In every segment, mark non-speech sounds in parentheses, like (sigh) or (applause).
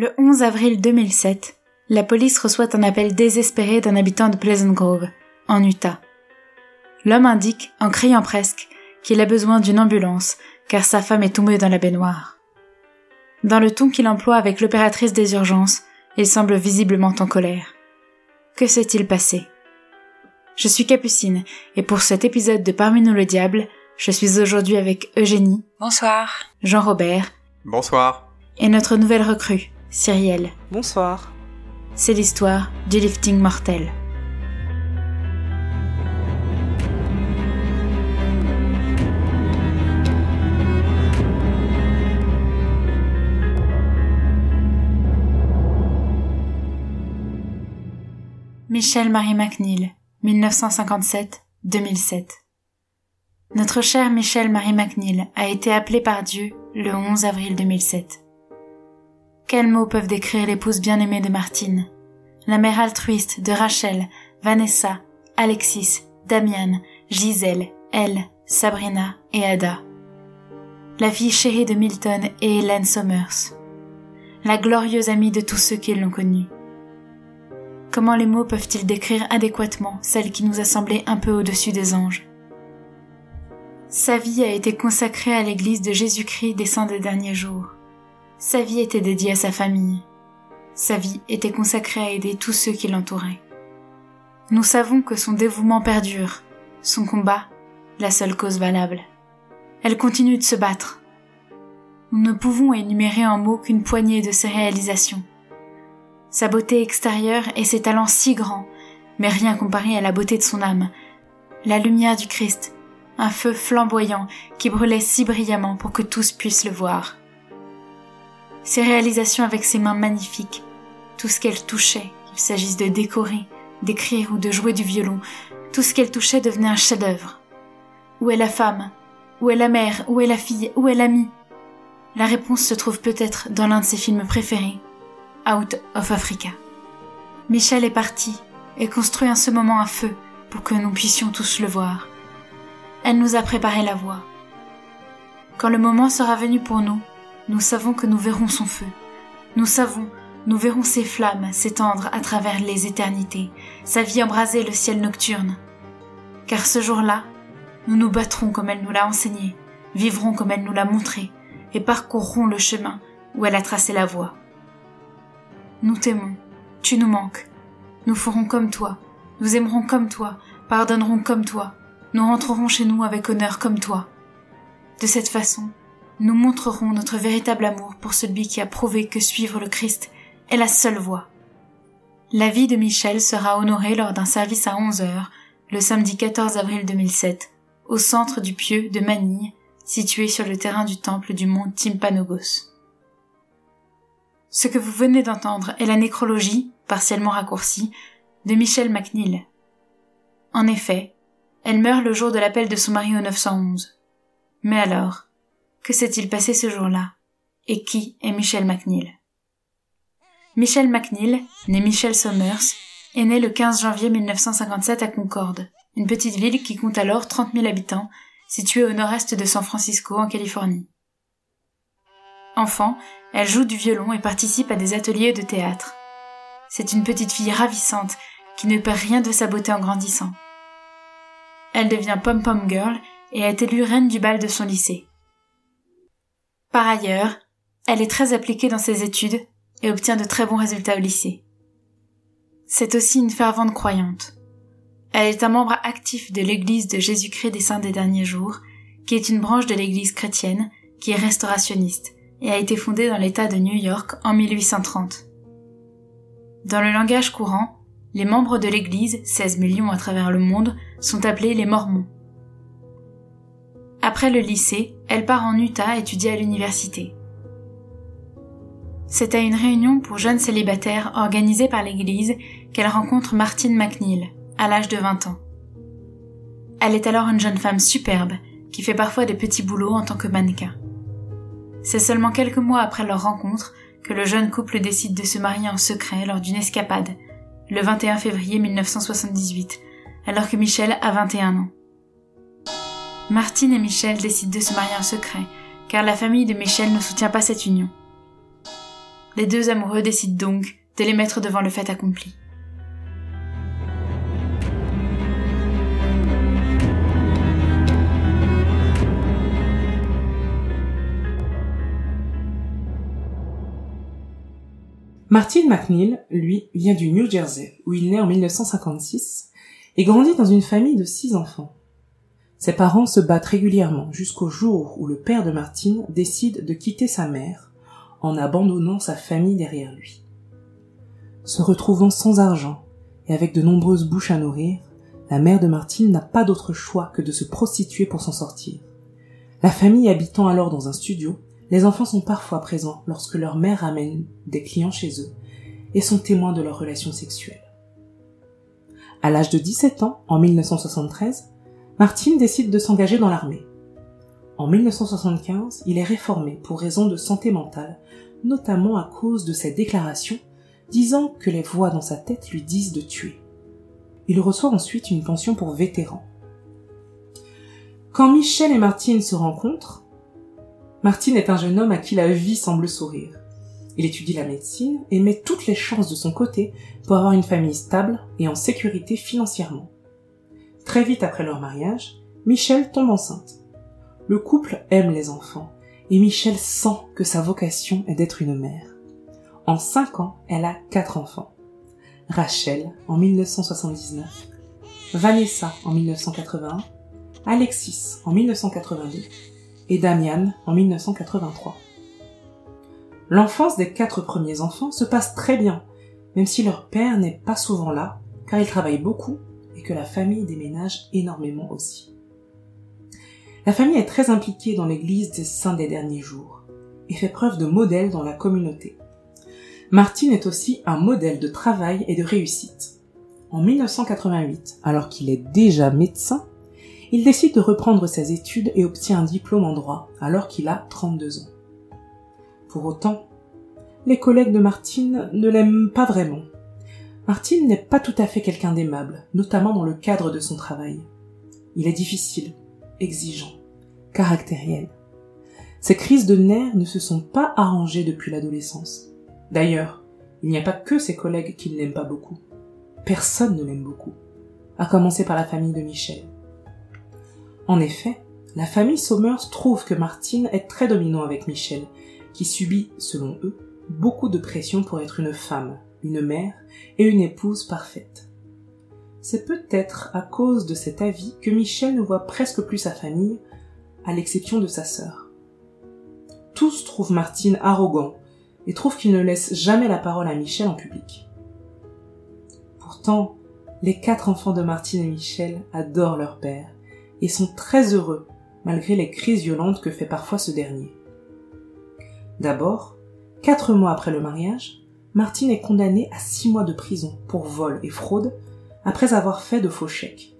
Le 11 avril 2007, la police reçoit un appel désespéré d'un habitant de Pleasant Grove, en Utah. L'homme indique, en criant presque, qu'il a besoin d'une ambulance, car sa femme est tombée dans la baignoire. Dans le ton qu'il emploie avec l'opératrice des urgences, il semble visiblement en colère. Que s'est-il passé? Je suis Capucine, et pour cet épisode de Parmi nous le diable, je suis aujourd'hui avec Eugénie. Bonsoir. Jean-Robert. Bonsoir. Et notre nouvelle recrue, Cyrielle. Bonsoir. C'est l'histoire du lifting mortel. Michel Marie McNeil, 1957-2007. Notre cher Michel Marie McNeil a été appelé par Dieu le 11 avril 2007. Quels mots peuvent décrire l'épouse bien-aimée de Martine, la mère altruiste de Rachel, Vanessa, Alexis, Damian, Gisèle, Elle, Sabrina et Ada, la fille chérie de Milton et Hélène Somers, la glorieuse amie de tous ceux qui l'ont connue. Comment les mots peuvent-ils décrire adéquatement celle qui nous a semblé un peu au-dessus des anges? Sa vie a été consacrée à l'église de Jésus-Christ des saints des derniers jours. Sa vie était dédiée à sa famille. Sa vie était consacrée à aider tous ceux qui l'entouraient. Nous savons que son dévouement perdure, son combat, la seule cause valable. Elle continue de se battre. Nous ne pouvons énumérer en mots qu'une poignée de ses réalisations. Sa beauté extérieure et ses talents si grands, mais rien comparé à la beauté de son âme. La lumière du Christ, un feu flamboyant qui brûlait si brillamment pour que tous puissent le voir ses réalisations avec ses mains magnifiques, tout ce qu'elle touchait, qu'il s'agisse de décorer, d'écrire ou de jouer du violon, tout ce qu'elle touchait devenait un chef-d'œuvre. Où est la femme? Où est la mère? Où est la fille? Où est l'ami? La réponse se trouve peut-être dans l'un de ses films préférés, Out of Africa. Michel est parti et construit en ce moment un feu pour que nous puissions tous le voir. Elle nous a préparé la voie. Quand le moment sera venu pour nous, nous savons que nous verrons son feu. Nous savons, nous verrons ses flammes s'étendre à travers les éternités, sa vie embraser le ciel nocturne. Car ce jour-là, nous nous battrons comme elle nous l'a enseigné, vivrons comme elle nous l'a montré, et parcourrons le chemin où elle a tracé la voie. Nous t'aimons, tu nous manques. Nous ferons comme toi, nous aimerons comme toi, pardonnerons comme toi, nous rentrerons chez nous avec honneur comme toi. De cette façon, nous montrerons notre véritable amour pour celui qui a prouvé que suivre le Christ est la seule voie. La vie de Michel sera honorée lors d'un service à 11 heures, le samedi 14 avril 2007, au centre du pieu de Manille, situé sur le terrain du temple du mont Timpanogos. Ce que vous venez d'entendre est la nécrologie, partiellement raccourcie, de Michel McNeil. En effet, elle meurt le jour de l'appel de son mari au 911. Mais alors, que s'est-il passé ce jour-là? Et qui est Michel McNeil Michel McNeil, né Michel Somers, est né le 15 janvier 1957 à Concorde, une petite ville qui compte alors 30 000 habitants, située au nord-est de San Francisco en Californie. Enfant, elle joue du violon et participe à des ateliers de théâtre. C'est une petite fille ravissante qui ne perd rien de sa beauté en grandissant. Elle devient pom-pom girl et est élue reine du bal de son lycée. Par ailleurs, elle est très appliquée dans ses études et obtient de très bons résultats au lycée. C'est aussi une fervente croyante. Elle est un membre actif de l'Église de Jésus-Christ des Saints des Derniers Jours, qui est une branche de l'Église chrétienne qui est restaurationniste et a été fondée dans l'État de New York en 1830. Dans le langage courant, les membres de l'Église, 16 millions à travers le monde, sont appelés les Mormons. Après le lycée, elle part en Utah étudier à l'université. C'est à une réunion pour jeunes célibataires organisée par l'église qu'elle rencontre Martine McNeil, à l'âge de 20 ans. Elle est alors une jeune femme superbe, qui fait parfois des petits boulots en tant que mannequin. C'est seulement quelques mois après leur rencontre que le jeune couple décide de se marier en secret lors d'une escapade, le 21 février 1978, alors que Michel a 21 ans. Martine et Michel décident de se marier en secret, car la famille de Michel ne soutient pas cette union. les deux amoureux décident donc de les mettre devant le fait accompli. Martin McNeil, lui, vient du New Jersey, où il naît en 1956, et grandit dans une famille de six enfants. Ses parents se battent régulièrement jusqu'au jour où le père de Martine décide de quitter sa mère en abandonnant sa famille derrière lui. Se retrouvant sans argent et avec de nombreuses bouches à nourrir, la mère de Martine n'a pas d'autre choix que de se prostituer pour s'en sortir. La famille habitant alors dans un studio, les enfants sont parfois présents lorsque leur mère amène des clients chez eux et sont témoins de leurs relations sexuelles. À l'âge de 17 ans, en 1973, Martine décide de s'engager dans l'armée. En 1975, il est réformé pour raison de santé mentale, notamment à cause de ses déclarations disant que les voix dans sa tête lui disent de tuer. Il reçoit ensuite une pension pour vétéran. Quand Michel et Martine se rencontrent, Martine est un jeune homme à qui la vie semble sourire. Il étudie la médecine et met toutes les chances de son côté pour avoir une famille stable et en sécurité financièrement. Très vite après leur mariage, Michel tombe enceinte. Le couple aime les enfants et Michel sent que sa vocation est d'être une mère. En cinq ans, elle a quatre enfants. Rachel en 1979, Vanessa en 1981, Alexis en 1982 et Damian en 1983. L'enfance des quatre premiers enfants se passe très bien, même si leur père n'est pas souvent là, car il travaille beaucoup et que la famille déménage énormément aussi. La famille est très impliquée dans l'église des saints des derniers jours et fait preuve de modèle dans la communauté. Martine est aussi un modèle de travail et de réussite. En 1988, alors qu'il est déjà médecin, il décide de reprendre ses études et obtient un diplôme en droit alors qu'il a 32 ans. Pour autant, les collègues de Martine ne l'aiment pas vraiment Martine n'est pas tout à fait quelqu'un d'aimable, notamment dans le cadre de son travail. Il est difficile, exigeant, caractériel. Ses crises de nerfs ne se sont pas arrangées depuis l'adolescence. D'ailleurs, il n'y a pas que ses collègues qui ne l'aiment pas beaucoup. Personne ne l'aime beaucoup, à commencer par la famille de Michel. En effet, la famille Sommers trouve que Martine est très dominant avec Michel, qui subit, selon eux, beaucoup de pression pour être une femme, une mère et une épouse parfaite. C'est peut-être à cause de cet avis que Michel ne voit presque plus sa famille, à l'exception de sa sœur. Tous trouvent Martine arrogant et trouvent qu'il ne laisse jamais la parole à Michel en public. Pourtant, les quatre enfants de Martine et Michel adorent leur père et sont très heureux malgré les crises violentes que fait parfois ce dernier. D'abord, quatre mois après le mariage, Martine est condamnée à six mois de prison pour vol et fraude après avoir fait de faux chèques.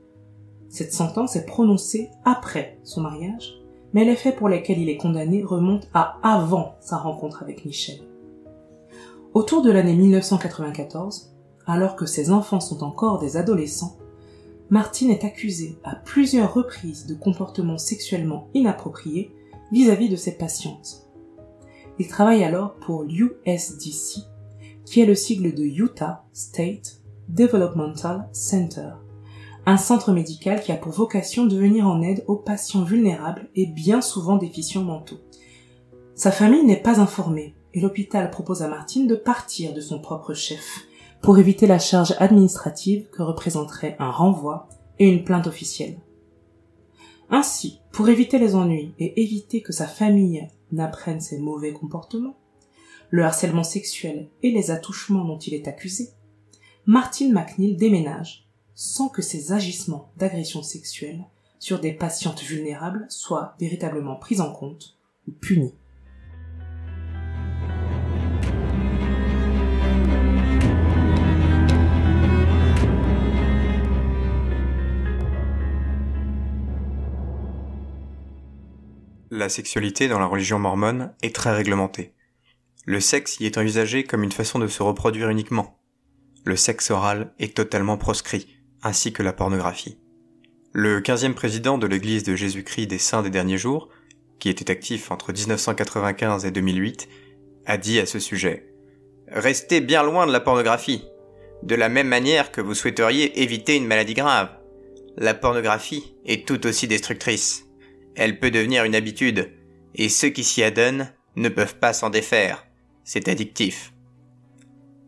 Cette sentence est prononcée après son mariage, mais les faits pour lesquels il est condamné remontent à avant sa rencontre avec Michel. Autour de l'année 1994, alors que ses enfants sont encore des adolescents, Martine est accusée à plusieurs reprises de comportements sexuellement inappropriés vis-à-vis de ses patientes. Il travaille alors pour l'USDC, qui est le sigle de Utah State Developmental Center, un centre médical qui a pour vocation de venir en aide aux patients vulnérables et bien souvent déficients mentaux. Sa famille n'est pas informée et l'hôpital propose à Martine de partir de son propre chef pour éviter la charge administrative que représenterait un renvoi et une plainte officielle. Ainsi, pour éviter les ennuis et éviter que sa famille n'apprenne ses mauvais comportements, le harcèlement sexuel et les attouchements dont il est accusé, Martin McNeil déménage sans que ses agissements d'agression sexuelle sur des patientes vulnérables soient véritablement pris en compte ou punis. La sexualité dans la religion mormone est très réglementée. Le sexe y est envisagé comme une façon de se reproduire uniquement. Le sexe oral est totalement proscrit, ainsi que la pornographie. Le quinzième président de l'Église de Jésus-Christ des Saints des Derniers Jours, qui était actif entre 1995 et 2008, a dit à ce sujet Restez bien loin de la pornographie. De la même manière que vous souhaiteriez éviter une maladie grave. La pornographie est tout aussi destructrice. Elle peut devenir une habitude, et ceux qui s'y adonnent ne peuvent pas s'en défaire. C'est addictif.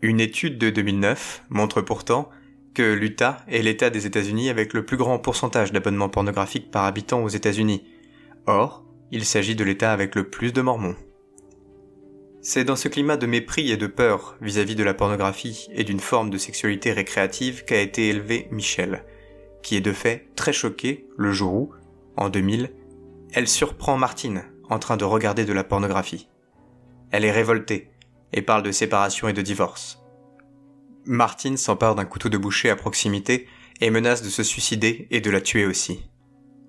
Une étude de 2009 montre pourtant que l'Utah est l'État des États-Unis avec le plus grand pourcentage d'abonnements pornographiques par habitant aux États-Unis. Or, il s'agit de l'État avec le plus de mormons. C'est dans ce climat de mépris et de peur vis-à-vis de la pornographie et d'une forme de sexualité récréative qu'a été élevé Michel, qui est de fait très choqué le jour où, en 2000, elle surprend Martine en train de regarder de la pornographie. Elle est révoltée et parle de séparation et de divorce. Martine s'empare d'un couteau de boucher à proximité et menace de se suicider et de la tuer aussi.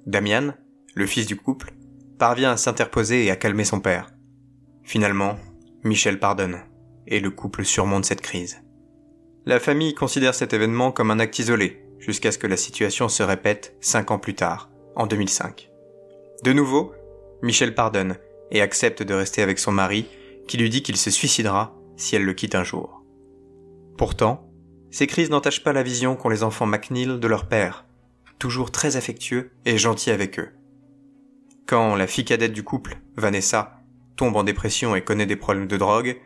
Damian, le fils du couple, parvient à s'interposer et à calmer son père. Finalement, Michel pardonne, et le couple surmonte cette crise. La famille considère cet événement comme un acte isolé, jusqu'à ce que la situation se répète cinq ans plus tard, en 2005. De nouveau, Michel pardonne et accepte de rester avec son mari, qui lui dit qu'il se suicidera si elle le quitte un jour. Pourtant, ces crises n'entachent pas la vision qu'ont les enfants McNeil de leur père, toujours très affectueux et gentil avec eux. Quand la fille cadette du couple, Vanessa, tombe en dépression et connaît des problèmes de drogue,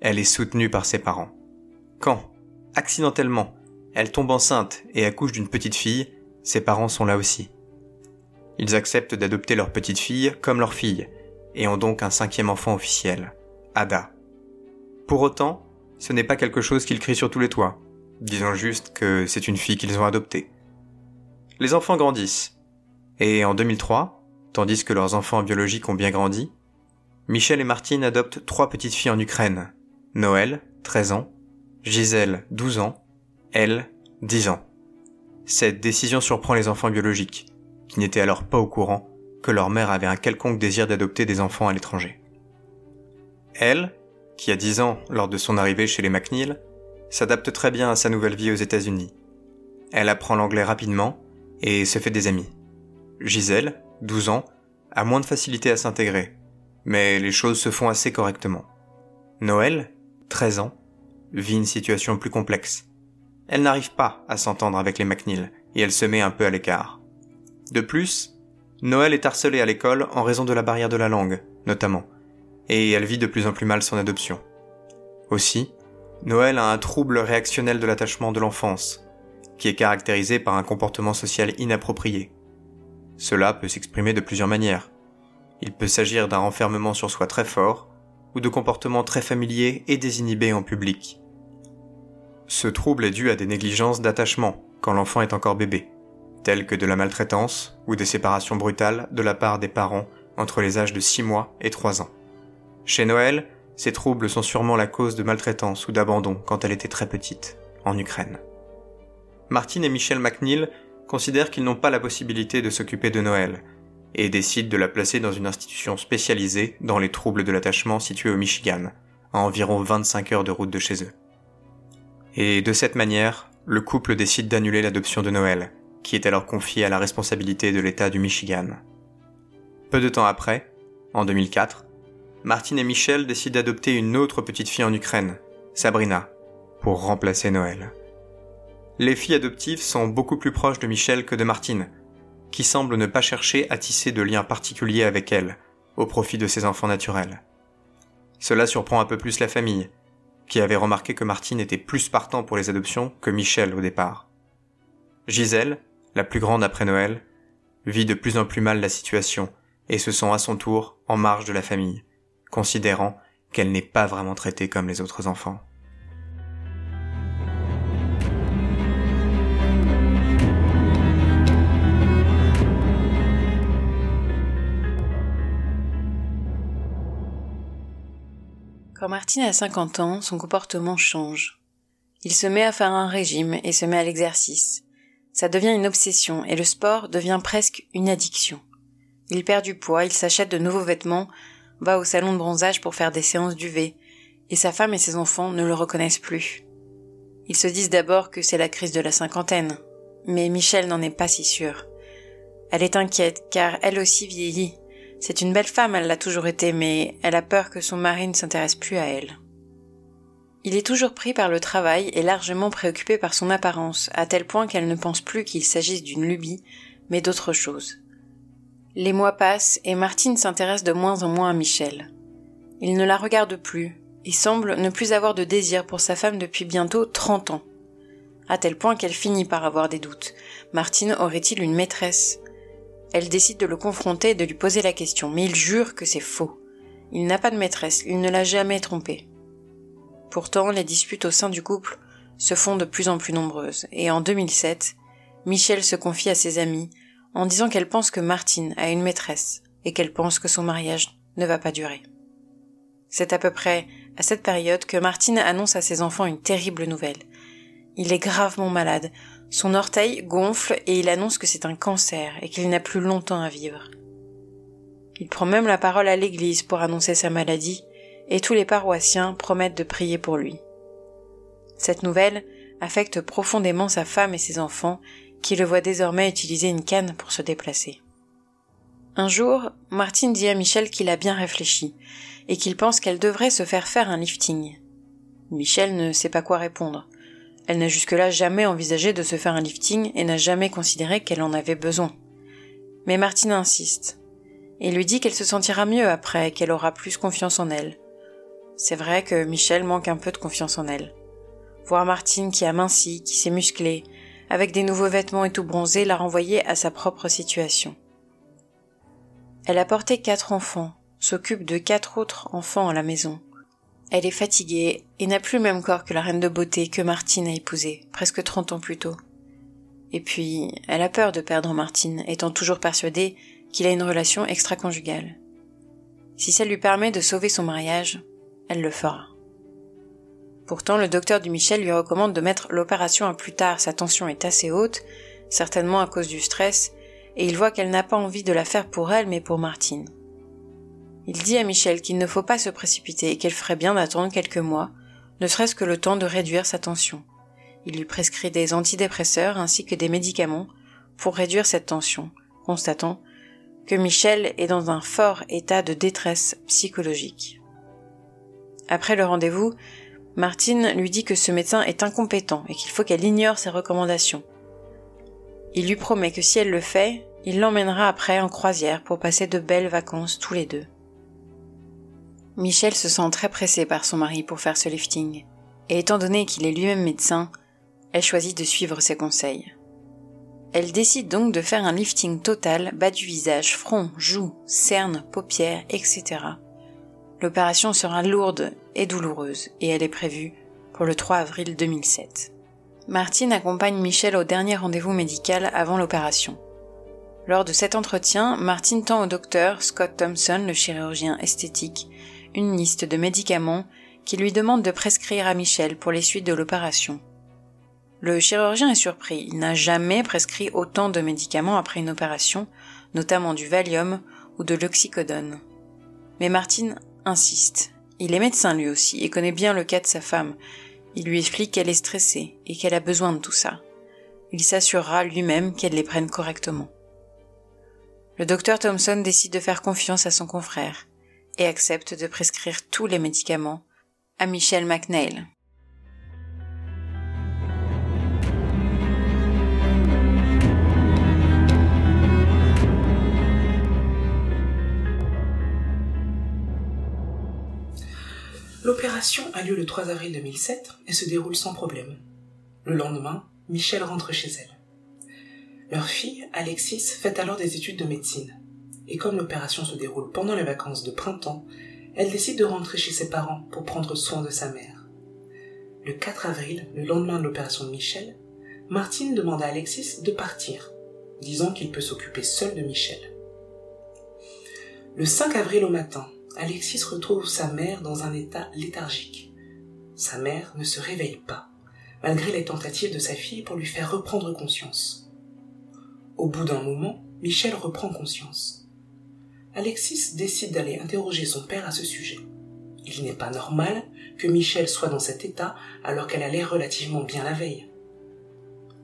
elle est soutenue par ses parents. Quand, accidentellement, elle tombe enceinte et accouche d'une petite fille, ses parents sont là aussi. Ils acceptent d'adopter leur petite fille comme leur fille, et ont donc un cinquième enfant officiel, Ada. Pour autant, ce n'est pas quelque chose qu'ils crient sur tous les toits. Disons juste que c'est une fille qu'ils ont adoptée. Les enfants grandissent. Et en 2003, Tandis que leurs enfants biologiques ont bien grandi, Michel et Martine adoptent trois petites filles en Ukraine. Noël, 13 ans, Gisèle, 12 ans, elle, 10 ans. Cette décision surprend les enfants biologiques, qui n'étaient alors pas au courant que leur mère avait un quelconque désir d'adopter des enfants à l'étranger. Elle, qui a 10 ans lors de son arrivée chez les McNeil, s'adapte très bien à sa nouvelle vie aux États-Unis. Elle apprend l'anglais rapidement et se fait des amis. Gisèle, 12 ans, a moins de facilité à s'intégrer, mais les choses se font assez correctement. Noël, 13 ans, vit une situation plus complexe. Elle n'arrive pas à s'entendre avec les McNeil et elle se met un peu à l'écart. De plus, Noël est harcelée à l'école en raison de la barrière de la langue, notamment, et elle vit de plus en plus mal son adoption. Aussi, Noël a un trouble réactionnel de l'attachement de l'enfance, qui est caractérisé par un comportement social inapproprié, cela peut s'exprimer de plusieurs manières. Il peut s'agir d'un renfermement sur soi très fort, ou de comportements très familiers et désinhibés en public. Ce trouble est dû à des négligences d'attachement quand l'enfant est encore bébé, telles que de la maltraitance ou des séparations brutales de la part des parents entre les âges de 6 mois et 3 ans. Chez Noël, ces troubles sont sûrement la cause de maltraitance ou d'abandon quand elle était très petite, en Ukraine. Martine et Michel McNeil considèrent qu'ils n'ont pas la possibilité de s'occuper de Noël, et décident de la placer dans une institution spécialisée dans les troubles de l'attachement située au Michigan, à environ 25 heures de route de chez eux. Et de cette manière, le couple décide d'annuler l'adoption de Noël, qui est alors confiée à la responsabilité de l'État du Michigan. Peu de temps après, en 2004, Martine et Michel décident d'adopter une autre petite fille en Ukraine, Sabrina, pour remplacer Noël les filles adoptives sont beaucoup plus proches de Michel que de Martine, qui semble ne pas chercher à tisser de liens particuliers avec elle, au profit de ses enfants naturels. Cela surprend un peu plus la famille, qui avait remarqué que Martine était plus partant pour les adoptions que Michel au départ. Gisèle, la plus grande après Noël, vit de plus en plus mal la situation et se sent à son tour en marge de la famille, considérant qu'elle n'est pas vraiment traitée comme les autres enfants. Quand Martine a 50 ans, son comportement change. Il se met à faire un régime et se met à l'exercice. Ça devient une obsession et le sport devient presque une addiction. Il perd du poids, il s'achète de nouveaux vêtements, va au salon de bronzage pour faire des séances d'UV, et sa femme et ses enfants ne le reconnaissent plus. Ils se disent d'abord que c'est la crise de la cinquantaine, mais Michel n'en est pas si sûre. Elle est inquiète car elle aussi vieillit c'est une belle femme, elle l'a toujours été, mais elle a peur que son mari ne s'intéresse plus à elle. Il est toujours pris par le travail et largement préoccupé par son apparence, à tel point qu'elle ne pense plus qu'il s'agisse d'une lubie, mais d'autre chose. Les mois passent et Martine s'intéresse de moins en moins à Michel. Il ne la regarde plus et semble ne plus avoir de désir pour sa femme depuis bientôt trente ans. À tel point qu'elle finit par avoir des doutes. Martine aurait-il une maîtresse? Elle décide de le confronter et de lui poser la question, mais il jure que c'est faux. Il n'a pas de maîtresse, il ne l'a jamais trompée. Pourtant, les disputes au sein du couple se font de plus en plus nombreuses, et en 2007, Michel se confie à ses amis en disant qu'elle pense que Martine a une maîtresse et qu'elle pense que son mariage ne va pas durer. C'est à peu près à cette période que Martine annonce à ses enfants une terrible nouvelle. Il est gravement malade, son orteil gonfle et il annonce que c'est un cancer et qu'il n'a plus longtemps à vivre. Il prend même la parole à l'église pour annoncer sa maladie et tous les paroissiens promettent de prier pour lui. Cette nouvelle affecte profondément sa femme et ses enfants qui le voient désormais utiliser une canne pour se déplacer. Un jour, Martine dit à Michel qu'il a bien réfléchi et qu'il pense qu'elle devrait se faire faire un lifting. Michel ne sait pas quoi répondre. Elle n'a jusque-là jamais envisagé de se faire un lifting et n'a jamais considéré qu'elle en avait besoin. Mais Martine insiste et lui dit qu'elle se sentira mieux après, qu'elle aura plus confiance en elle. C'est vrai que Michel manque un peu de confiance en elle. Voir Martine qui a minci, qui s'est musclée, avec des nouveaux vêtements et tout bronzé, l'a renvoyée à sa propre situation. Elle a porté quatre enfants, s'occupe de quatre autres enfants à la maison. Elle est fatiguée et n'a plus le même corps que la reine de beauté que Martine a épousée, presque trente ans plus tôt. Et puis, elle a peur de perdre Martine, étant toujours persuadée qu'il a une relation extra-conjugale. Si ça lui permet de sauver son mariage, elle le fera. Pourtant, le docteur du Michel lui recommande de mettre l'opération à plus tard, sa tension est assez haute, certainement à cause du stress, et il voit qu'elle n'a pas envie de la faire pour elle, mais pour Martine. Il dit à Michel qu'il ne faut pas se précipiter et qu'elle ferait bien d'attendre quelques mois, ne serait-ce que le temps de réduire sa tension. Il lui prescrit des antidépresseurs ainsi que des médicaments pour réduire cette tension, constatant que Michel est dans un fort état de détresse psychologique. Après le rendez-vous, Martine lui dit que ce médecin est incompétent et qu'il faut qu'elle ignore ses recommandations. Il lui promet que si elle le fait, il l'emmènera après en croisière pour passer de belles vacances tous les deux. Michel se sent très pressé par son mari pour faire ce lifting, et étant donné qu'il est lui-même médecin, elle choisit de suivre ses conseils. Elle décide donc de faire un lifting total bas du visage, front, joues, cernes, paupières, etc. L'opération sera lourde et douloureuse et elle est prévue pour le 3 avril 2007. Martine accompagne Michel au dernier rendez-vous médical avant l'opération. Lors de cet entretien, Martine tend au docteur Scott Thompson, le chirurgien esthétique, une liste de médicaments qui lui demande de prescrire à Michel pour les suites de l'opération. Le chirurgien est surpris, il n'a jamais prescrit autant de médicaments après une opération, notamment du Valium ou de l'oxycodone. Mais Martine insiste. Il est médecin lui aussi et connaît bien le cas de sa femme. Il lui explique qu'elle est stressée et qu'elle a besoin de tout ça. Il s'assurera lui-même qu'elle les prenne correctement. Le docteur Thompson décide de faire confiance à son confrère et accepte de prescrire tous les médicaments à Michelle McNeil. L'opération a lieu le 3 avril 2007 et se déroule sans problème. Le lendemain, Michelle rentre chez elle. Leur fille, Alexis, fait alors des études de médecine. Et comme l'opération se déroule pendant les vacances de printemps, elle décide de rentrer chez ses parents pour prendre soin de sa mère. Le 4 avril, le lendemain de l'opération de Michel, Martine demande à Alexis de partir, disant qu'il peut s'occuper seul de Michel. Le 5 avril au matin, Alexis retrouve sa mère dans un état léthargique. Sa mère ne se réveille pas, malgré les tentatives de sa fille pour lui faire reprendre conscience. Au bout d'un moment, Michel reprend conscience. Alexis décide d'aller interroger son père à ce sujet. Il n'est pas normal que Michel soit dans cet état alors qu'elle allait relativement bien la veille.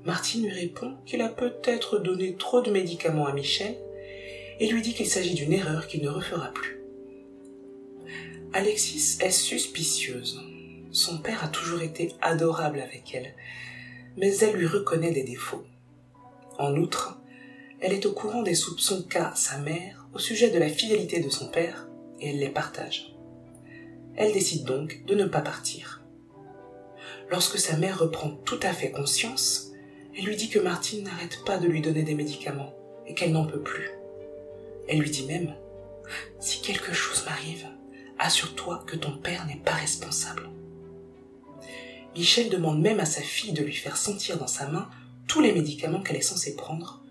Martine lui répond qu'il a peut-être donné trop de médicaments à Michel et lui dit qu'il s'agit d'une erreur qu'il ne refera plus. Alexis est suspicieuse. son père a toujours été adorable avec elle, mais elle lui reconnaît des défauts. En outre, elle est au courant des soupçons qu'a sa mère au sujet de la fidélité de son père, et elle les partage. Elle décide donc de ne pas partir. Lorsque sa mère reprend tout à fait conscience, elle lui dit que Martine n'arrête pas de lui donner des médicaments et qu'elle n'en peut plus. Elle lui dit même, si quelque chose m'arrive, assure-toi que ton père n'est pas responsable. Michel demande même à sa fille de lui faire sentir dans sa main tous les médicaments qu'elle est censée prendre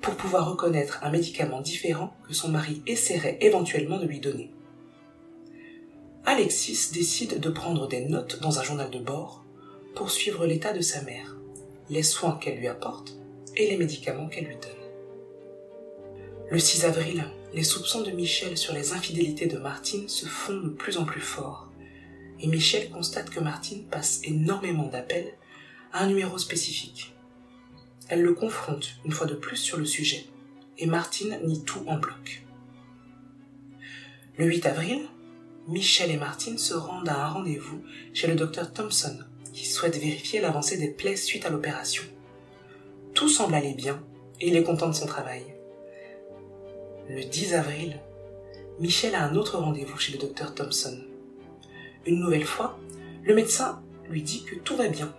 pour pouvoir reconnaître un médicament différent que son mari essaierait éventuellement de lui donner. Alexis décide de prendre des notes dans un journal de bord pour suivre l'état de sa mère, les soins qu'elle lui apporte et les médicaments qu'elle lui donne. Le 6 avril, les soupçons de Michel sur les infidélités de Martine se font de plus en plus forts, et Michel constate que Martine passe énormément d'appels à un numéro spécifique. Elle le confronte une fois de plus sur le sujet, et Martine nie tout en bloc. Le 8 avril, Michel et Martine se rendent à un rendez-vous chez le docteur Thompson, qui souhaite vérifier l'avancée des plaies suite à l'opération. Tout semble aller bien, et il est content de son travail. Le 10 avril, Michel a un autre rendez-vous chez le docteur Thompson. Une nouvelle fois, le médecin lui dit que tout va bien.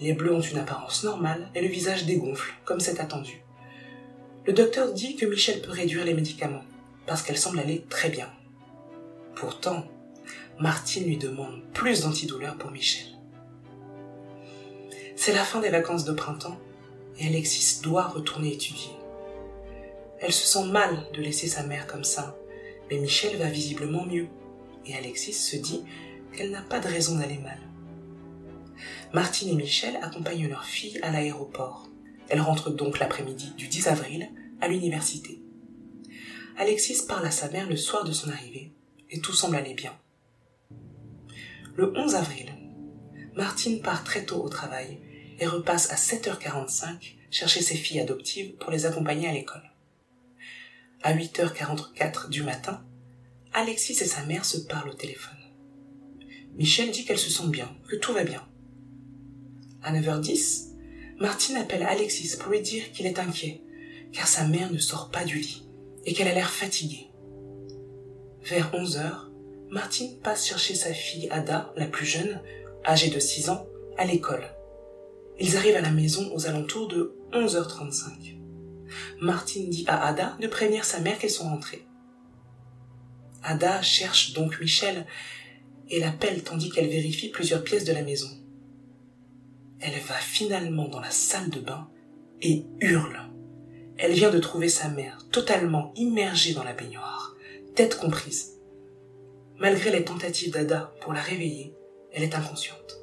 Les bleus ont une apparence normale et le visage dégonfle, comme c'est attendu. Le docteur dit que Michel peut réduire les médicaments, parce qu'elle semble aller très bien. Pourtant, Martine lui demande plus d'antidouleurs pour Michel. C'est la fin des vacances de printemps et Alexis doit retourner étudier. Elle se sent mal de laisser sa mère comme ça, mais Michel va visiblement mieux, et Alexis se dit qu'elle n'a pas de raison d'aller mal. Martine et Michel accompagnent leur fille à l'aéroport. Elle rentre donc l'après-midi du 10 avril à l'université. Alexis parle à sa mère le soir de son arrivée, et tout semble aller bien. Le 11 avril, Martine part très tôt au travail et repasse à 7h45 chercher ses filles adoptives pour les accompagner à l'école. À 8h44 du matin, Alexis et sa mère se parlent au téléphone. Michel dit qu'elle se sent bien, que tout va bien. À 9h10, Martine appelle Alexis pour lui dire qu'il est inquiet, car sa mère ne sort pas du lit et qu'elle a l'air fatiguée. Vers 11h, Martine passe chercher sa fille Ada, la plus jeune, âgée de 6 ans, à l'école. Ils arrivent à la maison aux alentours de 11h35. Martine dit à Ada de prévenir sa mère qu'elles sont rentrées. Ada cherche donc Michel et l'appelle tandis qu'elle vérifie plusieurs pièces de la maison. Elle va finalement dans la salle de bain et hurle. Elle vient de trouver sa mère totalement immergée dans la baignoire, tête comprise. Malgré les tentatives d'Ada pour la réveiller, elle est inconsciente.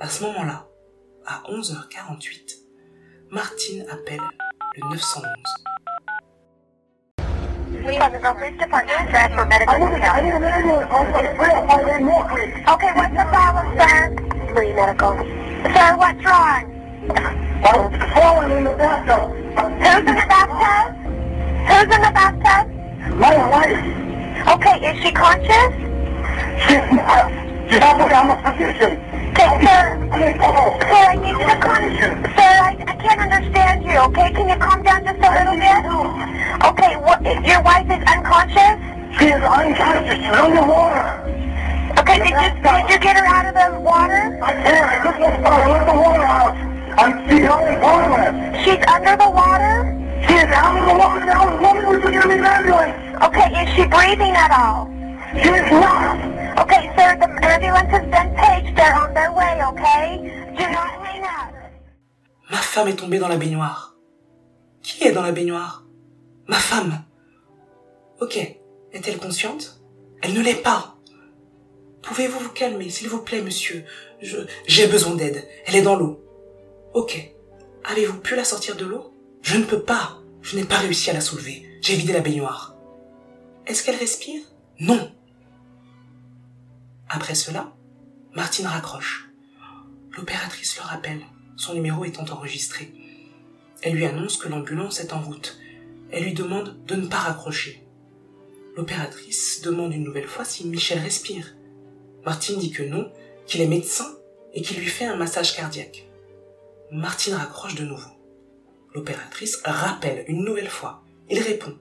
À ce moment-là, à 11h48, Martine appelle le 911. We have the police department for medical Okay, what's the problem, sir? Free medical. Sir, what's wrong? I'm falling in the bathtub. Who's in the bathtub? Who's in the bathtub? My wife, Okay, is she conscious? she's not. She's not on the position. Okay, sir. I Sir, I need you to calm Sir, I, I can't understand you, okay? Can you calm down just a little bit? Okay, what, your wife is unconscious? she is unconscious. She's underwater. Okay, did you, did you get her out of the water? I can't. I just want to let the water out. I'm she's on the toilet. She's under the water? She is out of the water now. Woman, we should get an ambulance. Okay, is she breathing at all? Okay, sir, the ambulance has. They're on their way, okay? Do. Ma femme est tombée dans la baignoire. Qui est dans la baignoire? Ma femme. Ok. Est-elle consciente? Elle ne l'est pas. Pouvez-vous vous calmer, s'il vous plaît, monsieur? Je, j'ai besoin d'aide. Elle est dans l'eau. Ok. Avez-vous pu la sortir de l'eau? Je ne peux pas. Je n'ai pas réussi à la soulever. J'ai vidé la baignoire. Est-ce qu'elle respire? Non. Après cela, Martine raccroche. L'opératrice le rappelle, son numéro étant enregistré. Elle lui annonce que l'ambulance est en route. Elle lui demande de ne pas raccrocher. L'opératrice demande une nouvelle fois si Michel respire. Martine dit que non, qu'il est médecin et qu'il lui fait un massage cardiaque. Martine raccroche de nouveau. L'opératrice rappelle une nouvelle fois. Il répond.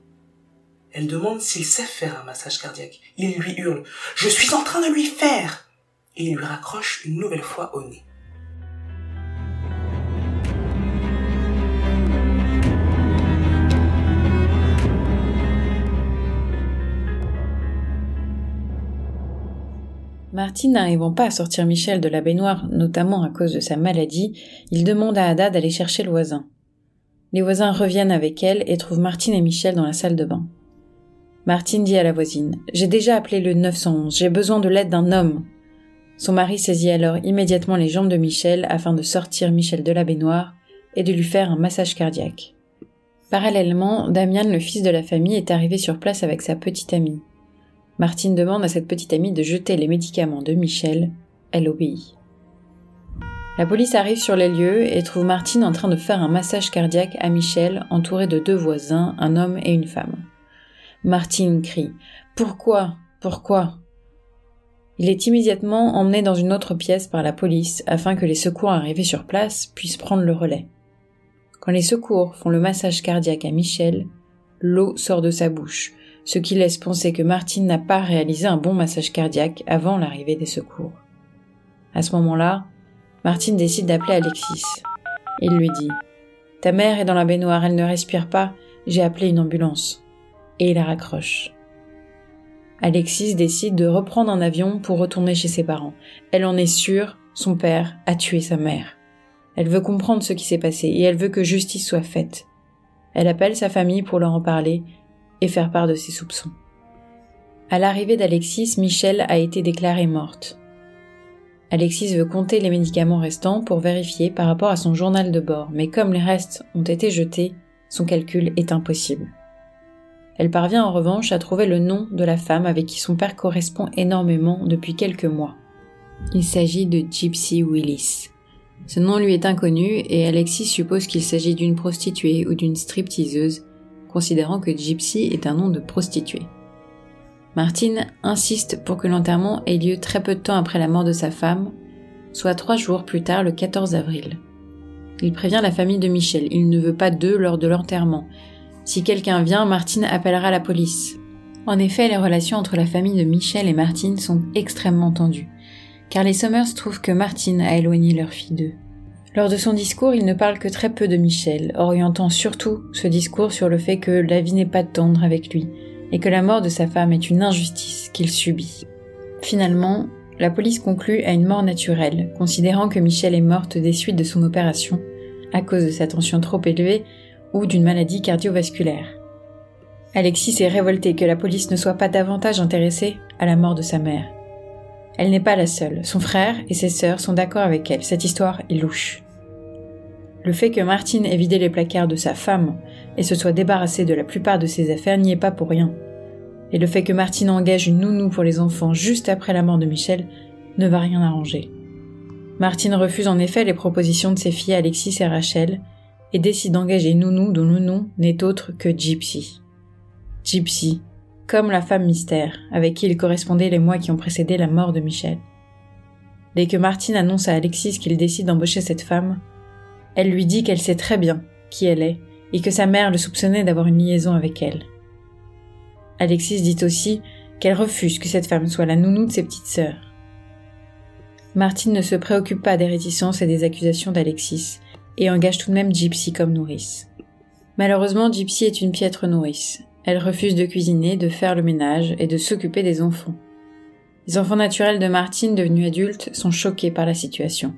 Elle demande s'il sait faire un massage cardiaque. Il lui hurle. Je suis en train de lui faire. Et il lui raccroche une nouvelle fois au nez. Martine n'arrivant pas à sortir Michel de la baignoire, notamment à cause de sa maladie, il demande à Ada d'aller chercher le voisin. Les voisins reviennent avec elle et trouvent Martine et Michel dans la salle de bain. Martine dit à la voisine J'ai déjà appelé le 911, j'ai besoin de l'aide d'un homme. Son mari saisit alors immédiatement les jambes de Michel afin de sortir Michel de la baignoire et de lui faire un massage cardiaque. Parallèlement, Damian, le fils de la famille, est arrivé sur place avec sa petite amie. Martine demande à cette petite amie de jeter les médicaments de Michel. Elle obéit. La police arrive sur les lieux et trouve Martine en train de faire un massage cardiaque à Michel, entouré de deux voisins, un homme et une femme. Martine crie Pourquoi? Pourquoi? Il est immédiatement emmené dans une autre pièce par la police afin que les secours arrivés sur place puissent prendre le relais. Quand les secours font le massage cardiaque à Michel, l'eau sort de sa bouche, ce qui laisse penser que Martine n'a pas réalisé un bon massage cardiaque avant l'arrivée des secours. À ce moment-là, Martine décide d'appeler Alexis. Il lui dit Ta mère est dans la baignoire, elle ne respire pas, j'ai appelé une ambulance. Et il la raccroche. Alexis décide de reprendre un avion pour retourner chez ses parents. Elle en est sûre, son père a tué sa mère. Elle veut comprendre ce qui s'est passé et elle veut que justice soit faite. Elle appelle sa famille pour leur en parler et faire part de ses soupçons. À l'arrivée d'Alexis, Michel a été déclarée morte. Alexis veut compter les médicaments restants pour vérifier par rapport à son journal de bord, mais comme les restes ont été jetés, son calcul est impossible. Elle parvient en revanche à trouver le nom de la femme avec qui son père correspond énormément depuis quelques mois. Il s'agit de Gypsy Willis. Ce nom lui est inconnu et Alexis suppose qu'il s'agit d'une prostituée ou d'une stripteaseuse considérant que Gypsy est un nom de prostituée. Martine insiste pour que l'enterrement ait lieu très peu de temps après la mort de sa femme, soit trois jours plus tard le 14 avril. Il prévient la famille de Michel, il ne veut pas d'eux lors de l'enterrement. Si quelqu'un vient, Martine appellera la police. En effet, les relations entre la famille de Michel et Martine sont extrêmement tendues, car les Summers trouvent que Martine a éloigné leur fille d'eux. Lors de son discours, il ne parle que très peu de Michel, orientant surtout ce discours sur le fait que la vie n'est pas tendre avec lui, et que la mort de sa femme est une injustice qu'il subit. Finalement, la police conclut à une mort naturelle, considérant que Michel est morte des suites de son opération, à cause de sa tension trop élevée ou d'une maladie cardiovasculaire. Alexis est révolté que la police ne soit pas davantage intéressée à la mort de sa mère. Elle n'est pas la seule. Son frère et ses sœurs sont d'accord avec elle. Cette histoire est louche. Le fait que Martine ait vidé les placards de sa femme et se soit débarrassée de la plupart de ses affaires n'y est pas pour rien. Et le fait que Martine engage une nounou pour les enfants juste après la mort de Michel ne va rien arranger. Martine refuse en effet les propositions de ses filles Alexis et Rachel et décide d'engager Nounou dont le nom n'est autre que Gypsy. Gypsy, comme la femme mystère, avec qui il correspondait les mois qui ont précédé la mort de Michel. Dès que Martine annonce à Alexis qu'il décide d'embaucher cette femme, elle lui dit qu'elle sait très bien qui elle est et que sa mère le soupçonnait d'avoir une liaison avec elle. Alexis dit aussi qu'elle refuse que cette femme soit la nounou de ses petites sœurs. Martine ne se préoccupe pas des réticences et des accusations d'Alexis et engage tout de même Gypsy comme nourrice. Malheureusement, Gypsy est une piètre nourrice. Elle refuse de cuisiner, de faire le ménage et de s'occuper des enfants. Les enfants naturels de Martine, devenus adultes, sont choqués par la situation.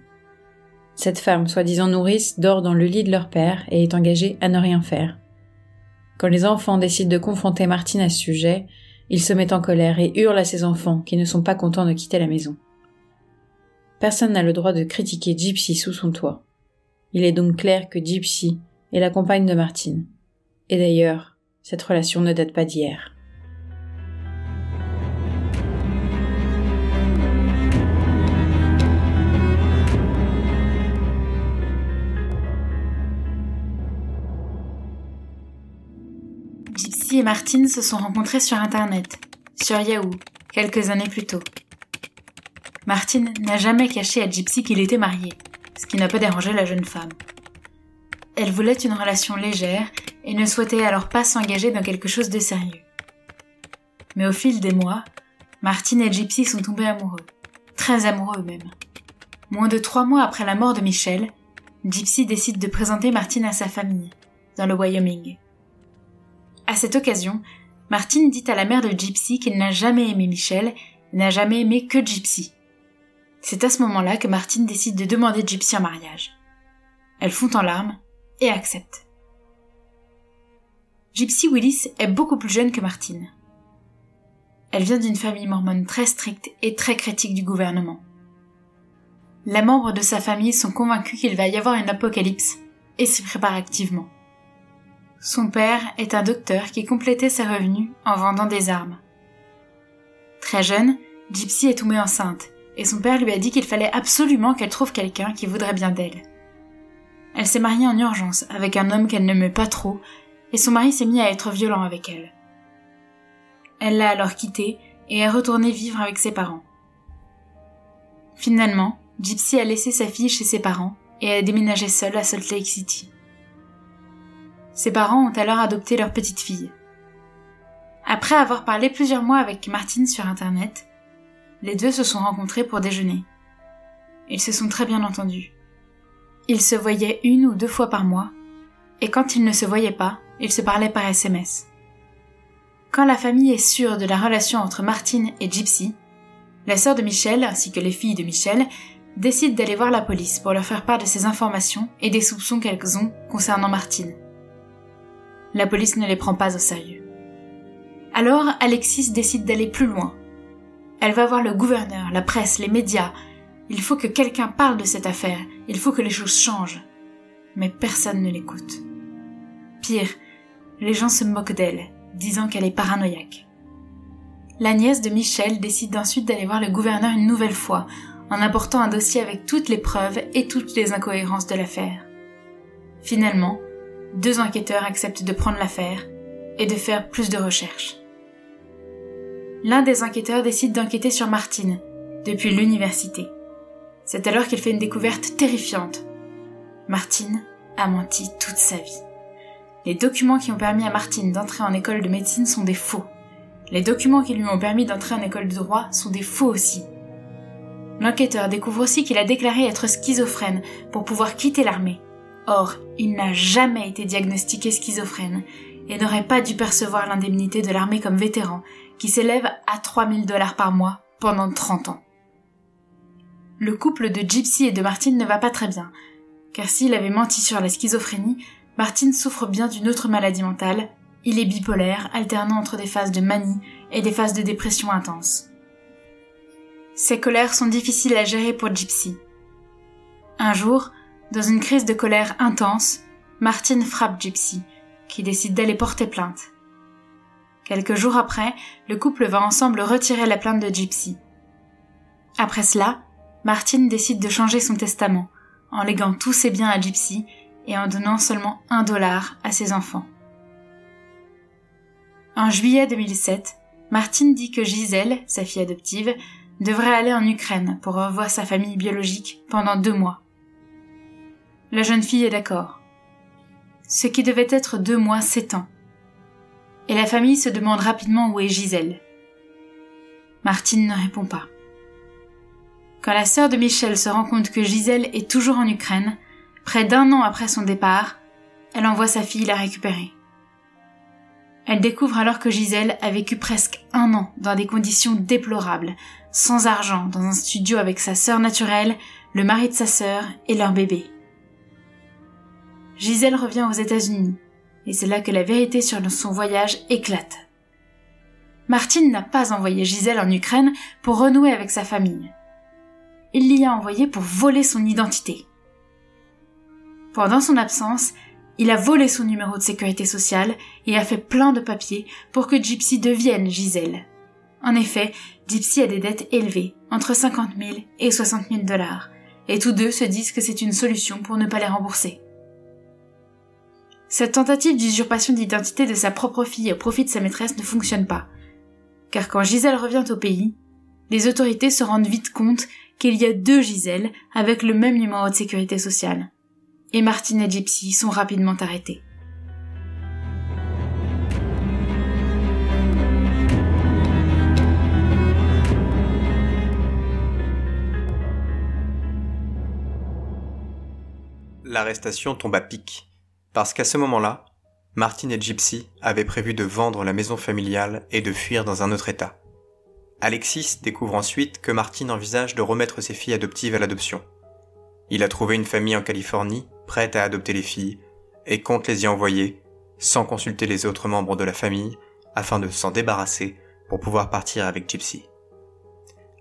Cette femme, soi-disant nourrice, dort dans le lit de leur père et est engagée à ne rien faire. Quand les enfants décident de confronter Martine à ce sujet, il se met en colère et hurle à ses enfants qui ne sont pas contents de quitter la maison. Personne n'a le droit de critiquer Gypsy sous son toit. Il est donc clair que Gypsy est la compagne de Martine. Et d'ailleurs, cette relation ne date pas d'hier. Gypsy et Martine se sont rencontrés sur Internet, sur Yahoo, quelques années plus tôt. Martine n'a jamais caché à Gypsy qu'il était marié, ce qui n'a pas dérangé la jeune femme. Elle voulait une relation légère et ne souhaitait alors pas s'engager dans quelque chose de sérieux. Mais au fil des mois, Martine et Gypsy sont tombés amoureux, très amoureux même. Moins de trois mois après la mort de Michel, Gypsy décide de présenter Martine à sa famille, dans le Wyoming. À cette occasion, Martine dit à la mère de Gypsy qu'il n'a jamais aimé Michel n'a jamais aimé que Gypsy. C'est à ce moment-là que Martine décide de demander Gypsy en mariage. Elle fond en larmes et accepte. Gypsy Willis est beaucoup plus jeune que Martine. Elle vient d'une famille mormone très stricte et très critique du gouvernement. Les membres de sa famille sont convaincus qu'il va y avoir une apocalypse et s'y préparent activement. Son père est un docteur qui complétait ses revenus en vendant des armes. Très jeune, Gypsy est tombée enceinte et son père lui a dit qu'il fallait absolument qu'elle trouve quelqu'un qui voudrait bien d'elle. Elle s'est mariée en urgence avec un homme qu'elle n'aimait pas trop et son mari s'est mis à être violent avec elle. Elle l'a alors quitté et est retournée vivre avec ses parents. Finalement, Gypsy a laissé sa fille chez ses parents et a déménagé seule à Salt Lake City. Ses parents ont alors adopté leur petite fille. Après avoir parlé plusieurs mois avec Martine sur Internet, les deux se sont rencontrés pour déjeuner. Ils se sont très bien entendus. Ils se voyaient une ou deux fois par mois, et quand ils ne se voyaient pas, ils se parlaient par SMS. Quand la famille est sûre de la relation entre Martine et Gypsy, la sœur de Michel ainsi que les filles de Michel décident d'aller voir la police pour leur faire part de ces informations et des soupçons qu'elles ont concernant Martine. La police ne les prend pas au sérieux. Alors Alexis décide d'aller plus loin. Elle va voir le gouverneur, la presse, les médias. Il faut que quelqu'un parle de cette affaire, il faut que les choses changent. Mais personne ne l'écoute. Pire, les gens se moquent d'elle, disant qu'elle est paranoïaque. La nièce de Michel décide ensuite d'aller voir le gouverneur une nouvelle fois en apportant un dossier avec toutes les preuves et toutes les incohérences de l'affaire. Finalement, deux enquêteurs acceptent de prendre l'affaire et de faire plus de recherches. L'un des enquêteurs décide d'enquêter sur Martine, depuis l'université. C'est alors qu'il fait une découverte terrifiante. Martine a menti toute sa vie. Les documents qui ont permis à Martine d'entrer en école de médecine sont des faux. Les documents qui lui ont permis d'entrer en école de droit sont des faux aussi. L'enquêteur découvre aussi qu'il a déclaré être schizophrène pour pouvoir quitter l'armée. Or, il n'a jamais été diagnostiqué schizophrène et n'aurait pas dû percevoir l'indemnité de l'armée comme vétéran, qui s'élève à 3000 dollars par mois pendant 30 ans. Le couple de Gypsy et de Martine ne va pas très bien, car s'il avait menti sur la schizophrénie, Martine souffre bien d'une autre maladie mentale, il est bipolaire, alternant entre des phases de manie et des phases de dépression intense. Ces colères sont difficiles à gérer pour Gypsy. Un jour, dans une crise de colère intense, Martine frappe Gypsy, qui décide d'aller porter plainte. Quelques jours après, le couple va ensemble retirer la plainte de Gypsy. Après cela, Martine décide de changer son testament, en léguant tous ses biens à Gypsy et en donnant seulement un dollar à ses enfants. En juillet 2007, Martine dit que Gisèle, sa fille adoptive, devrait aller en Ukraine pour revoir sa famille biologique pendant deux mois. La jeune fille est d'accord. Ce qui devait être deux mois s'étend. Et la famille se demande rapidement où est Gisèle. Martine ne répond pas. Quand la sœur de Michel se rend compte que Gisèle est toujours en Ukraine, près d'un an après son départ, elle envoie sa fille la récupérer. Elle découvre alors que Gisèle a vécu presque un an dans des conditions déplorables, sans argent, dans un studio avec sa sœur naturelle, le mari de sa sœur et leur bébé. Gisèle revient aux États-Unis, et c'est là que la vérité sur son voyage éclate. Martine n'a pas envoyé Gisèle en Ukraine pour renouer avec sa famille. Il l'y a envoyée pour voler son identité. Pendant son absence, il a volé son numéro de sécurité sociale et a fait plein de papiers pour que Gypsy devienne Gisèle. En effet, Gypsy a des dettes élevées, entre 50 000 et 60 000 dollars, et tous deux se disent que c'est une solution pour ne pas les rembourser. Cette tentative d'usurpation d'identité de sa propre fille au profit de sa maîtresse ne fonctionne pas, car quand Gisèle revient au pays, Les autorités se rendent vite compte qu'il y a deux Gisèle avec le même numéro de sécurité sociale. Et Martine et Gypsy sont rapidement arrêtés. L'arrestation tombe à pic, parce qu'à ce moment-là, Martine et Gypsy avaient prévu de vendre la maison familiale et de fuir dans un autre état. Alexis découvre ensuite que Martine envisage de remettre ses filles adoptives à l'adoption. Il a trouvé une famille en Californie prête à adopter les filles et compte les y envoyer sans consulter les autres membres de la famille afin de s'en débarrasser pour pouvoir partir avec Gypsy.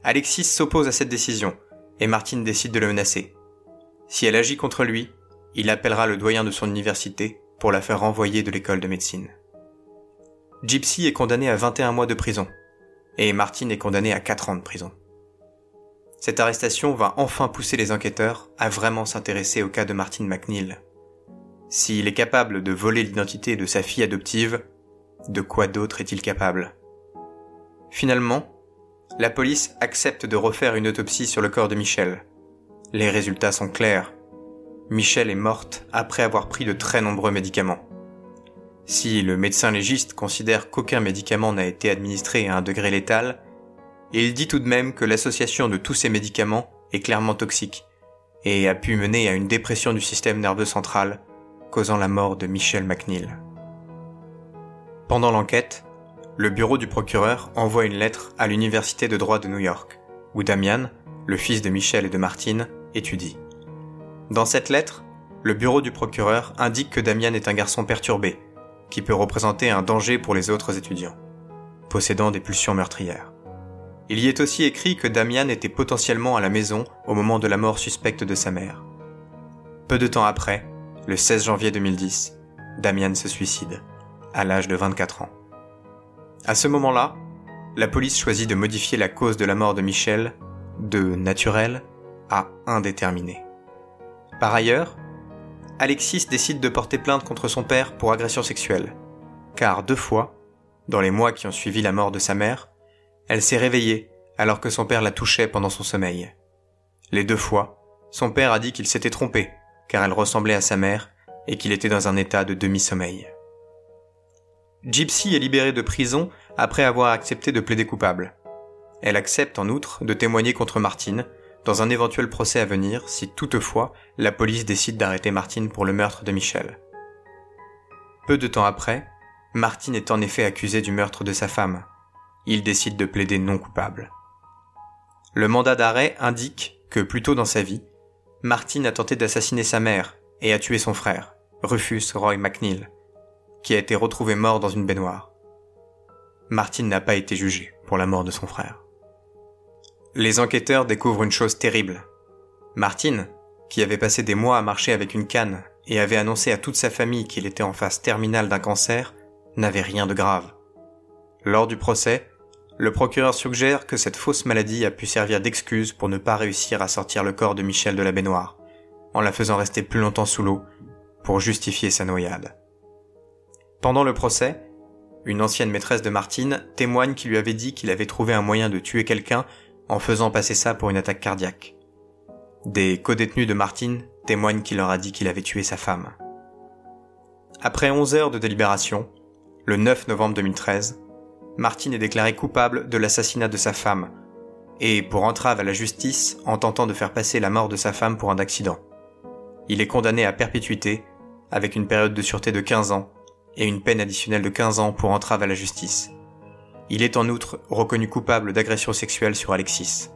Alexis s'oppose à cette décision et Martine décide de le menacer. Si elle agit contre lui, il appellera le doyen de son université pour la faire renvoyer de l'école de médecine. Gypsy est condamné à 21 mois de prison, et Martine est condamné à 4 ans de prison. Cette arrestation va enfin pousser les enquêteurs à vraiment s'intéresser au cas de Martine McNeil. S'il est capable de voler l'identité de sa fille adoptive, de quoi d'autre est-il capable? Finalement, la police accepte de refaire une autopsie sur le corps de Michel. Les résultats sont clairs. Michelle est morte après avoir pris de très nombreux médicaments. Si le médecin légiste considère qu'aucun médicament n'a été administré à un degré létal, il dit tout de même que l'association de tous ces médicaments est clairement toxique et a pu mener à une dépression du système nerveux central, causant la mort de Michel McNeil. Pendant l'enquête, le bureau du procureur envoie une lettre à l'Université de droit de New York, où Damian, le fils de Michel et de Martine, étudie. Dans cette lettre, le bureau du procureur indique que Damian est un garçon perturbé, qui peut représenter un danger pour les autres étudiants, possédant des pulsions meurtrières. Il y est aussi écrit que Damian était potentiellement à la maison au moment de la mort suspecte de sa mère. Peu de temps après, le 16 janvier 2010, Damian se suicide, à l'âge de 24 ans. À ce moment-là, la police choisit de modifier la cause de la mort de Michel de naturel à indéterminé. Par ailleurs, Alexis décide de porter plainte contre son père pour agression sexuelle, car deux fois, dans les mois qui ont suivi la mort de sa mère, elle s'est réveillée alors que son père la touchait pendant son sommeil. Les deux fois, son père a dit qu'il s'était trompé, car elle ressemblait à sa mère et qu'il était dans un état de demi-sommeil. Gypsy est libérée de prison après avoir accepté de plaider coupable. Elle accepte en outre de témoigner contre Martine, dans un éventuel procès à venir si toutefois la police décide d'arrêter Martine pour le meurtre de Michel. Peu de temps après, Martine est en effet accusée du meurtre de sa femme. Il décide de plaider non coupable. Le mandat d'arrêt indique que plus tôt dans sa vie, Martine a tenté d'assassiner sa mère et a tué son frère, Rufus Roy McNeil, qui a été retrouvé mort dans une baignoire. Martine n'a pas été jugée pour la mort de son frère. Les enquêteurs découvrent une chose terrible. Martine, qui avait passé des mois à marcher avec une canne et avait annoncé à toute sa famille qu'il était en phase terminale d'un cancer, n'avait rien de grave. Lors du procès, le procureur suggère que cette fausse maladie a pu servir d'excuse pour ne pas réussir à sortir le corps de Michel de la baignoire, en la faisant rester plus longtemps sous l'eau, pour justifier sa noyade. Pendant le procès, une ancienne maîtresse de Martine témoigne qu'il lui avait dit qu'il avait trouvé un moyen de tuer quelqu'un en faisant passer ça pour une attaque cardiaque. Des codétenus de Martine témoignent qu'il leur a dit qu'il avait tué sa femme. Après 11 heures de délibération, le 9 novembre 2013, Martine est déclaré coupable de l'assassinat de sa femme, et pour entrave à la justice en tentant de faire passer la mort de sa femme pour un accident. Il est condamné à perpétuité, avec une période de sûreté de 15 ans, et une peine additionnelle de 15 ans pour entrave à la justice. Il est en outre reconnu coupable d'agression sexuelle sur Alexis.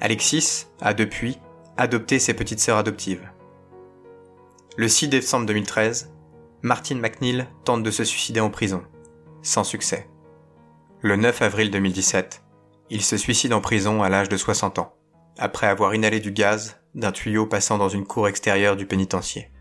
Alexis a depuis adopté ses petites sœurs adoptives. Le 6 décembre 2013, Martine McNeil tente de se suicider en prison, sans succès. Le 9 avril 2017, il se suicide en prison à l'âge de 60 ans, après avoir inhalé du gaz d'un tuyau passant dans une cour extérieure du pénitencier.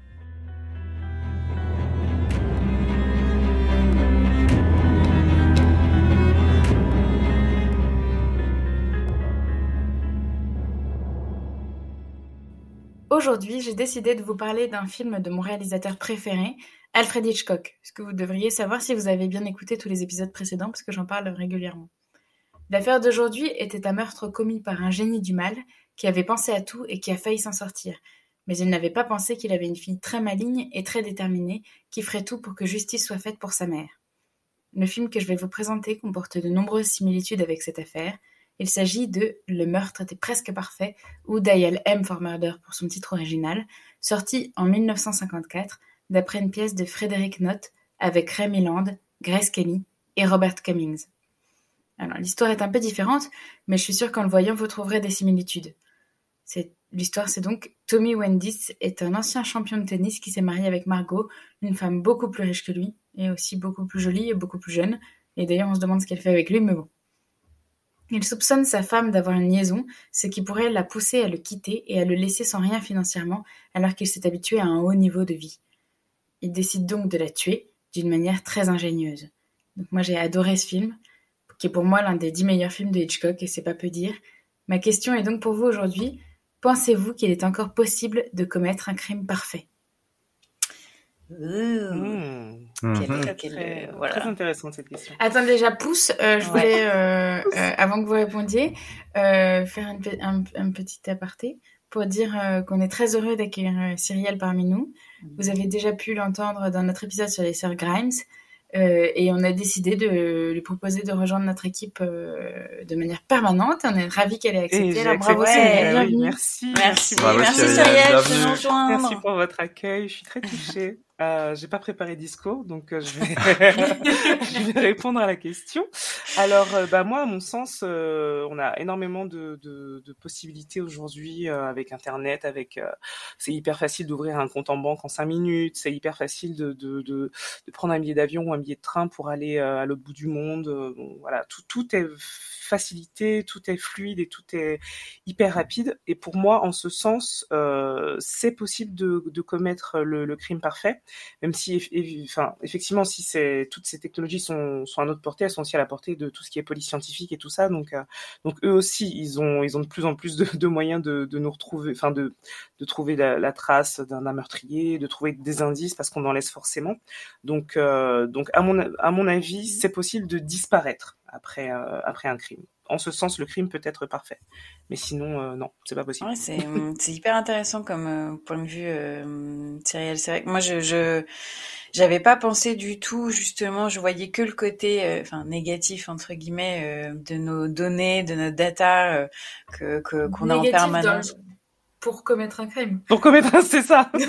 Aujourd'hui, j'ai décidé de vous parler d'un film de mon réalisateur préféré, Alfred Hitchcock, ce que vous devriez savoir si vous avez bien écouté tous les épisodes précédents, parce que j'en parle régulièrement. L'affaire d'aujourd'hui était un meurtre commis par un génie du mal qui avait pensé à tout et qui a failli s'en sortir. Mais il n'avait pas pensé qu'il avait une fille très maligne et très déterminée qui ferait tout pour que justice soit faite pour sa mère. Le film que je vais vous présenter comporte de nombreuses similitudes avec cette affaire. Il s'agit de Le meurtre était presque parfait ou Dial M for Murder pour son titre original, sorti en 1954 d'après une pièce de Frédéric Nott avec Ray Milland, Grace Kelly et Robert Cummings. Alors l'histoire est un peu différente, mais je suis sûre qu'en le voyant vous trouverez des similitudes. L'histoire c'est donc Tommy Wendis est un ancien champion de tennis qui s'est marié avec Margot, une femme beaucoup plus riche que lui, et aussi beaucoup plus jolie et beaucoup plus jeune, et d'ailleurs on se demande ce qu'elle fait avec lui, mais bon. Il soupçonne sa femme d'avoir une liaison, ce qui pourrait la pousser à le quitter et à le laisser sans rien financièrement alors qu'il s'est habitué à un haut niveau de vie. Il décide donc de la tuer d'une manière très ingénieuse. Donc moi j'ai adoré ce film, qui est pour moi l'un des dix meilleurs films de Hitchcock et c'est pas peu dire. Ma question est donc pour vous aujourd'hui, pensez-vous qu'il est encore possible de commettre un crime parfait? Mmh. Très, très intéressante cette question. Attends, déjà, pouce, euh, je voulais, euh, euh, avant que vous répondiez, euh, faire un, un, un, petit aparté pour dire euh, qu'on est très heureux d'accueillir Cyrielle parmi nous. Vous avez déjà pu l'entendre dans notre épisode sur les sœurs Grimes. Euh, et on a décidé de lui proposer de rejoindre notre équipe euh, de manière permanente. On est ravis qu'elle ait accepté. Alors, bravo Cyrielle, bienvenue. merci. Merci, bravo, merci Cyrielle, de Merci pour votre accueil, je suis très touchée. Euh, j'ai pas préparé discours, donc euh, je, vais (laughs) (laughs) je vais répondre à la question. Alors, euh, bah moi, à mon sens, euh, on a énormément de, de, de possibilités aujourd'hui avec Internet. Avec, c'est hyper facile d'ouvrir un compte en banque en cinq minutes. C'est hyper facile de, de, de, de prendre un billet d'avion ou un billet de train pour aller à l'autre bout du monde. Bon, voilà, tout, tout est facilité, tout est fluide et tout est hyper rapide. Et pour moi, en ce sens, c'est possible de, de commettre le, le crime parfait même si, enfin, effectivement, si toutes ces technologies sont, à notre portée, elles sont aussi à la portée de tout ce qui est police scientifique et tout ça. Donc, euh, donc eux aussi, ils ont, ils ont de plus en plus de, moyens de, de, nous retrouver, enfin, de, de trouver la, la trace d'un meurtrier, de trouver des indices parce qu'on en laisse forcément. Donc, euh, donc à mon, à mon avis, c'est possible de disparaître après, euh, après un crime en ce sens, le crime peut être parfait. Mais sinon, euh, non, c'est pas possible. Ouais, c'est, (laughs) c'est hyper intéressant comme euh, point de vue, euh. C'est vrai que moi, je, je j'avais pas pensé du tout, justement, je voyais que le côté, euh, enfin, négatif, entre guillemets, euh, de nos données, de notre data que, que, qu'on a en permanence. Dans... Pour commettre un crime. Pour commettre un, c'est ça. (laughs)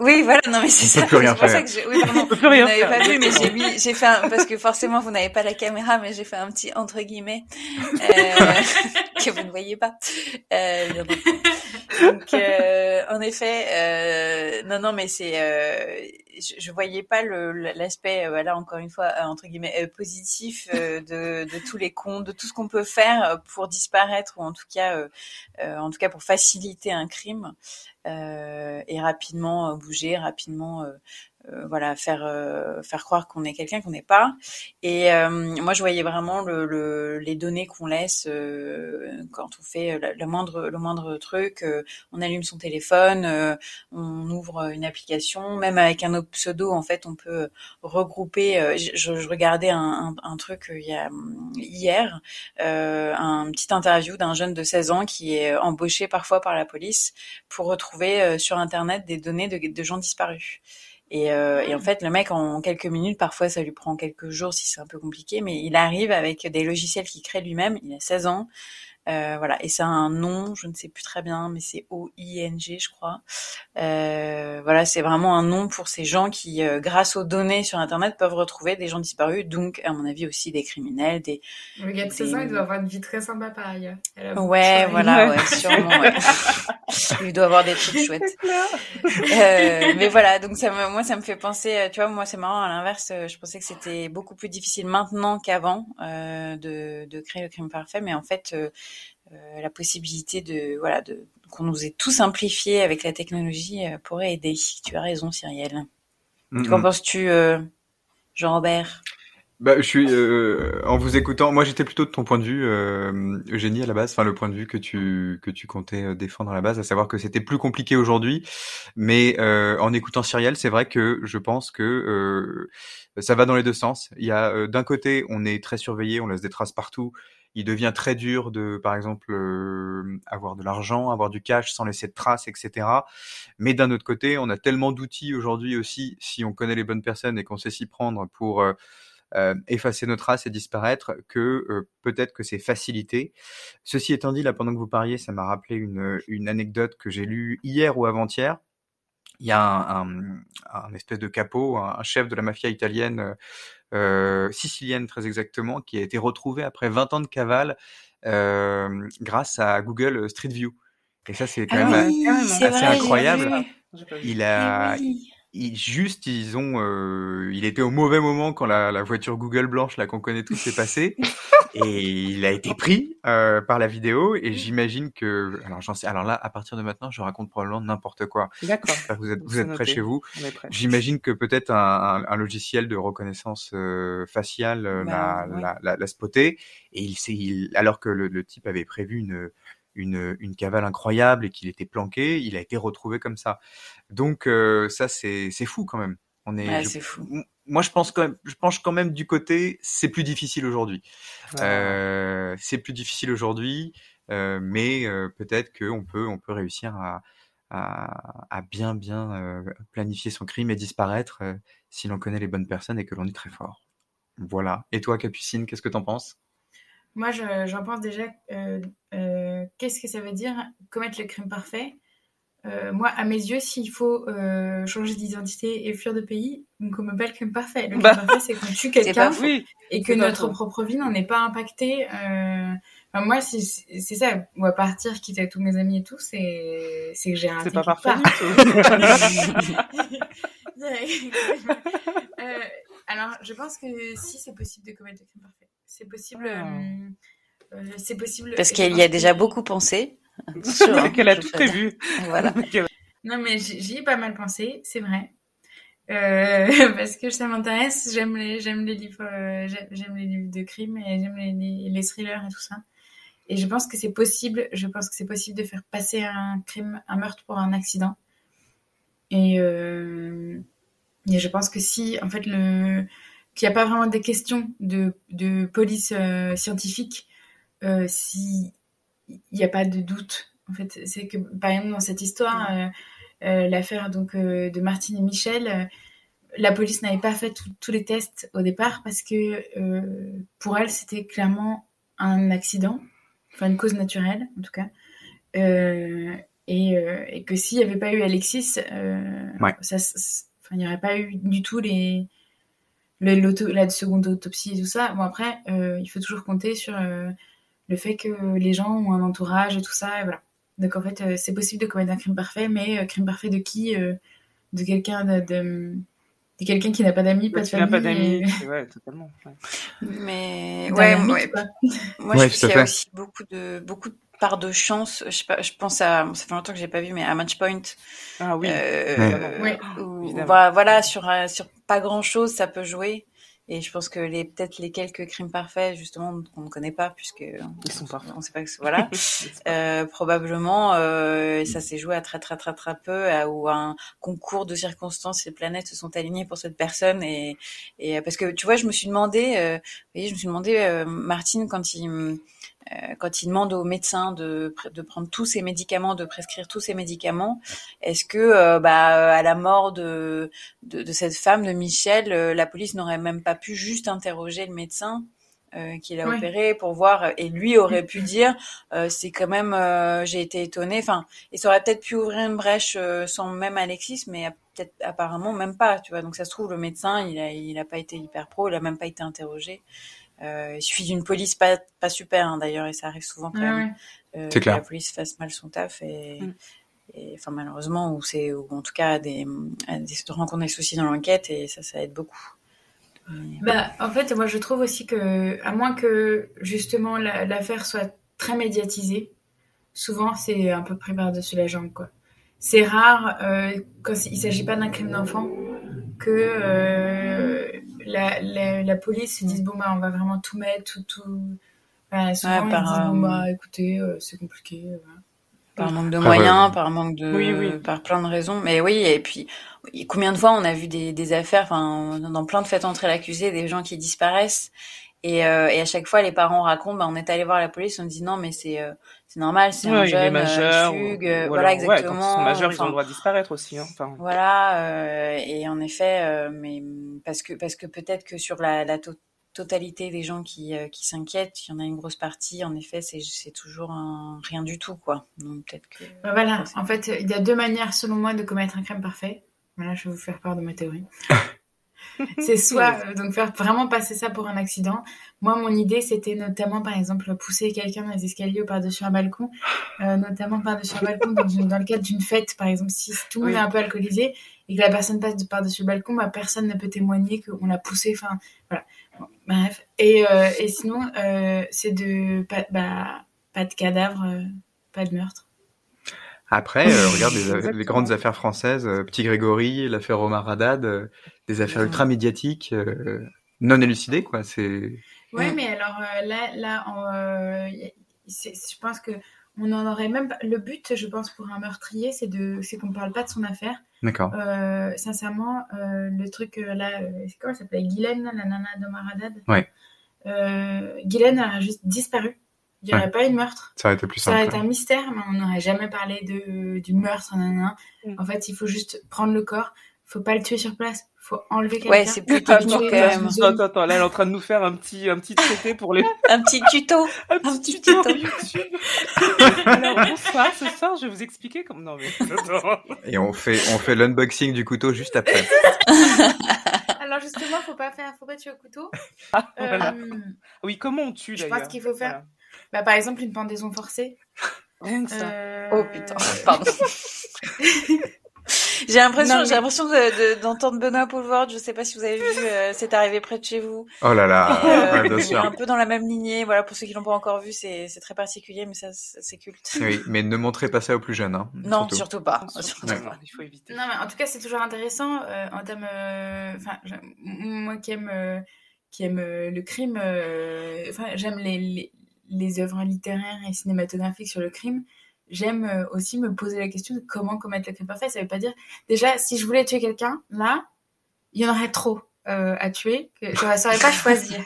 Oui, voilà, non mais c'est ça. Peut plus rien c'est pour faire. ça que je... oui, peut plus rien vous n'avez faire. pas vu, mais j'ai mis, j'ai fait un... parce que forcément vous n'avez pas la caméra, mais j'ai fait un petit entre guillemets euh... (laughs) que vous ne voyez pas. Euh. Donc euh, en effet, euh... non non mais c'est, euh... je, je voyais pas le l'aspect, voilà encore une fois entre guillemets euh, positif euh, de, de tous les comptes, de tout ce qu'on peut faire pour disparaître ou en tout cas, euh, euh, en tout cas pour faciliter un crime. Euh, et rapidement euh, bouger, rapidement euh, voilà faire euh, faire croire qu'on est quelqu'un qu'on n'est pas. Et euh, moi je voyais vraiment le, le les données qu'on laisse euh, quand on fait le, le moindre le moindre truc, euh, on allume son téléphone, euh, on ouvre une application, même avec un autre pseudo en fait on peut regrouper. euh, je, je regardais un, un, un truc il y a hier, euh, un petit interview d'un jeune de 16 ans qui est embauché parfois par la police pour retrouver euh, sur internet des données de, de gens disparus. Et, euh, et, en fait, le mec, en quelques minutes, parfois ça lui prend quelques jours si c'est un peu compliqué, mais il arrive avec des logiciels qu'il crée lui-même. Il a 16 ans. Euh, voilà, et ça a un nom, je ne sais plus très bien, mais c'est O-I-N-G, je crois. Euh, voilà, c'est vraiment un nom pour ces gens qui, euh, grâce aux données sur Internet, peuvent retrouver des gens disparus, donc, à mon avis, aussi des criminels, des... Le gars de 16 ans, il doit avoir une vie très sympa par ailleurs. Ouais, voilà, ouais, sûrement, ouais. (laughs) il doit avoir des trucs (laughs) chouettes. Euh, mais voilà, donc ça me, moi, ça me fait penser, tu vois, moi, c'est marrant, à l'inverse, je pensais que c'était beaucoup plus difficile maintenant qu'avant euh, de, de créer le crime parfait, mais en fait, euh, euh, la possibilité de, voilà, de, qu'on nous ait tout simplifié avec la technologie euh, pourrait aider. Tu as raison, Cyrielle. Mm -hmm. Qu'en penses-tu, euh, Jean-Robert? Bah, je suis euh, en vous écoutant. Moi, j'étais plutôt de ton point de vue, euh, Eugénie, à la base. Enfin, le point de vue que tu que tu comptais euh, défendre à la base, à savoir que c'était plus compliqué aujourd'hui. Mais euh, en écoutant Cyrielle, c'est vrai que je pense que euh, ça va dans les deux sens. Il y a euh, d'un côté, on est très surveillé, on laisse des traces partout. Il devient très dur de, par exemple, euh, avoir de l'argent, avoir du cash sans laisser de traces, etc. Mais d'un autre côté, on a tellement d'outils aujourd'hui aussi, si on connaît les bonnes personnes et qu'on sait s'y prendre pour euh, euh, effacer nos traces et disparaître, que peut-être que c'est facilité. Ceci étant dit, là, pendant que vous parliez, ça m'a rappelé une, une anecdote que j'ai lue hier ou avant-hier. Il y a un, espèce de capot, un, chef de la mafia italienne, sicilienne très exactement, qui a été retrouvé après 20 ans de cavale euh, grâce à Google Street View. Et ça, c'est quand ah même oui, assez vrai, incroyable. Il a, juste, ils ont, euh, il était au mauvais moment quand la, la voiture Google blanche, là qu'on connaît tous, s'est passée, (laughs) et il a été pris euh, par la vidéo. Et j'imagine que, alors j'en sais, alors là, à partir de maintenant, je raconte probablement n'importe quoi. D'accord. Vous êtes, vous êtes prêts chez vous. J'imagine que peut-être un, un, un, logiciel de reconnaissance euh, faciale bah, l'a, ouais. la, la, la spoté, et il s'est, il, alors que le, le type avait prévu une une, une cavale incroyable et qu'il était planqué, il a été retrouvé comme ça. Donc euh, ça c'est c'est fou quand même. On est, ouais, je, fou. Moi je pense quand même, je pense quand même du côté c'est plus difficile aujourd'hui. Euh, c'est plus difficile aujourd'hui, euh, mais peut-être qu'on peut on peut réussir à à, à bien bien euh, planifier son crime et disparaître si l'on connaît les bonnes personnes et que l'on est très fort. Voilà. Et toi Capucine, qu'est-ce que t'en penses? Moi, j'en pense déjà, euh, euh, qu'est-ce que ça veut dire commettre le crime parfait? Euh, Moi, à mes yeux, s'il faut changer d'identité et fuir de pays, on ne commet pas le crime parfait. Le crime bah, parfait, c'est qu'on tue quelqu'un et que notre propre vie n'en est pas impactée. Enfin, moi, c'est ça. Moi, partir, quitter à tous mes amis et tout, c'est que j'ai un C'est pas parfait part. du tout. (laughs) alors, je pense que si c'est possible de commettre le crime parfait c'est possible. Euh, c'est possible. Parce qu'elle y a déjà beaucoup pensé. (laughs) Qu'elle a tout prévu. voilà. non, mais j'y ai pas mal pensé, c'est vrai. Euh, (laughs) parce que ça m'intéresse, j'aime les, j'aime les livres, euh, j'aime les livres de crime et j'aime les, les, les, thrillers et tout ça. Et je pense que c'est possible, je pense que c'est possible de faire passer un crime, un meurtre pour un accident. Et, euh, et je pense que si, en fait, le, qu'il n'y a pas vraiment des questions de, de police euh, scientifique euh, si il n'y a pas de doute. En fait, c'est que par exemple dans cette histoire, euh, l'affaire donc de Martine et Michel, la police n'avait pas fait tous les tests au départ parce que pour elle c'était clairement un accident, enfin une cause naturelle en tout cas. Et, et, que s'il n'y avait pas eu Alexis, ouais. ça, il n'y aurait pas eu du tout les, le, la seconde autopsie et tout ça. Bon, après, euh, il faut toujours compter sur euh, le fait que les gens ont un entourage et tout ça. Et voilà. Donc, en fait, euh, c'est possible de commettre un crime parfait, mais euh, crime parfait de qui euh, De quelqu'un de, de, de quelqu'un qui n'a pas d'amis, pas de famille. pas d'amis, et... ouais, totalement. Ouais. Mais ouais, ouais, moi, ouais, je pense qu'il y a aussi beaucoup de beaucoup de part de chance. Je sais pas, je pense à, ça fait longtemps que j'ai pas vu, mais à Matchpoint. Ah oui. Euh, oui. Où, bah, voilà, sur sur pas grand chose, ça peut jouer. Et je pense que les peut-être les quelques crimes parfaits justement qu'on ne connaît pas puisque ils sont parfaits. On sait pas que voilà. (laughs) euh, probablement euh, ça s'est joué à très très très très peu à, ou un concours de circonstances les planètes se sont alignées pour cette personne et et parce que tu vois je me suis demandé euh, vous voyez je me suis demandé euh, Martine quand il euh, quand il demande au médecin de, de prendre tous ses médicaments, de prescrire tous ses médicaments, est-ce que euh, bah, à la mort de, de, de, cette femme, de Michel, euh, la police n'aurait même pas pu juste interroger le médecin euh, qui l'a oui. opéré pour voir et lui aurait pu dire euh, c'est quand même j'ai été étonnée. Enfin et ça aurait peut-être pu ouvrir une brèche sans même Alexis mais peut-être apparemment même pas tu vois. Donc ça se trouve le médecin il a il a pas été hyper pro il a même pas été interrogé. euh, il suffit d'une police pas, pas super hein, d'ailleurs et ça arrive souvent quand même euh, que la police fasse mal son taf et, mm. et enfin malheureusement ou c'est ou en tout cas des, des rencontres des soucis dans l'enquête et ça ça aide beaucoup. Bah en fait moi je trouve aussi que à moins que justement l'affaire la, soit très médiatisée, souvent c'est un peu pris par dessus la jambe quoi. C'est rare euh, quand il s'agit pas d'un crime d'enfant que euh, la, la, la police se dise bon bah on va vraiment tout mettre, tout tout. Voilà, souvent Ouais, ils par, disent bon bah écoutez euh, c'est compliqué. voilà. Par manque de Après, moyens, ouais. par manque de, Oui, oui. par plein de raisons. Mais oui, et puis combien de fois on a vu des, des affaires, enfin dans plein de faites entrer l'accusé, des gens qui disparaissent? Et, euh, et à chaque fois, les parents racontent, bah, on est allé voir la police, on dit non, mais c'est euh, c'est normal, c'est un Ouais, il est jeune, majeur. euh, fugue, ou- ou voilà alors, ouais, exactement. quand ils sont majeurs, ils ont le droit de disparaître aussi. Hein. Enfin, Voilà, euh, et en effet, euh, mais parce que parce que peut-être que sur la, la to- totalité des gens qui euh, qui s'inquiètent, il y en a une grosse partie. En effet, c'est toujours un rien du tout, quoi. Donc peut-être que. Bah, voilà, en fait il y a deux manières selon moi de commettre un crime parfait. Voilà, je vais vous faire part de ma théorie. (laughs) c'est (laughs) soit euh, donc faire vraiment passer ça pour un accident. Moi, mon idée, c'était notamment, par exemple, pousser quelqu'un dans les escaliers ou par-dessus un balcon, euh, notamment par-dessus un balcon dans, une- dans le cadre d'une fête, par exemple, si tout le monde est un peu alcoolisé et que la personne passe de par-dessus le balcon, bah, personne ne peut témoigner qu'on l'a poussé. Enfin, voilà. Bon, bref. Et, euh, et sinon, c'est de pas, bah, pas de cadavre, pas de meurtre. Après, euh, regarde les, (laughs) grandes affaires françaises, euh, Petit Grégory, l'affaire Omar Haddad, euh, des affaires ultra médiatiques, euh, non élucidées, quoi. C'est Ouais, mais alors là, là, je pense que on en aurait même pas. Le but, je pense, pour un meurtrier, c'est de, c'est qu'on parle pas de son affaire. d'accord. Sincèrement, le truc là, c'est comment elle s'appelait Guylaine, la nana d'Omar Haddad? Ouais. Guylaine a juste disparu. Il n'y aurait Ouais. pas eu de meurtre. Ça aurait été plus Ça aurait simple. été un mystère, mais on n'aurait jamais parlé de, du meurtre. nanana. Mm. En fait, il faut juste prendre le corps. faut pas le tuer sur place. faut enlever quelqu'un. Ouais, c'est plus Attends, quand même. attends, attends, attends, là, elle est en train de nous faire un petit, un petit traité pour les, (laughs) Un petit tuto. (laughs) un Un petit tuto tuto. YouTube. Alors, bonsoir, ce soir, je vais vous expliquer comment, non, mais. Et on fait, on fait l'unboxing du couteau juste après. (laughs) Alors justement, faut pas faire, faut pas tuer au couteau. Ah, Euh, voilà. Oui, comment on tue, Je d'ailleurs. pense qu'il faut faire- bah, par exemple, une pendaison forcée. Rien que ça. Euh, Oh putain, (laughs) pardon. (laughs) J'ai l'impression, mais- j'ai l'impression de- de- d'entendre Benoît Poulvord. Je sais pas si vous avez vu, euh, c'est arrivé près de chez vous. Oh là là, Euh, ouais, un peu dans la même lignée. Voilà, pour ceux qui l'ont pas encore vu, c'est très particulier, mais ça, c'est culte. Oui, mais ne montrez pas ça aux plus jeunes. Hein, Non, surtout. surtout pas. Attention, Surtout Ouais. pas. Il faut éviter. Non, mais en tout cas, c'est toujours intéressant euh, en termes. Enfin, moi qui aime, euh, qui aime euh, le crime, euh, enfin, j'aime les, les, les œuvres littéraires et cinématographiques sur le crime. J'aime euh, aussi me poser la question de comment commettre le crime parfait. Ça veut pas dire. Déjà, si je voulais tuer quelqu'un, là, il y en aurait trop euh, à tuer que je ne saurais pas choisir.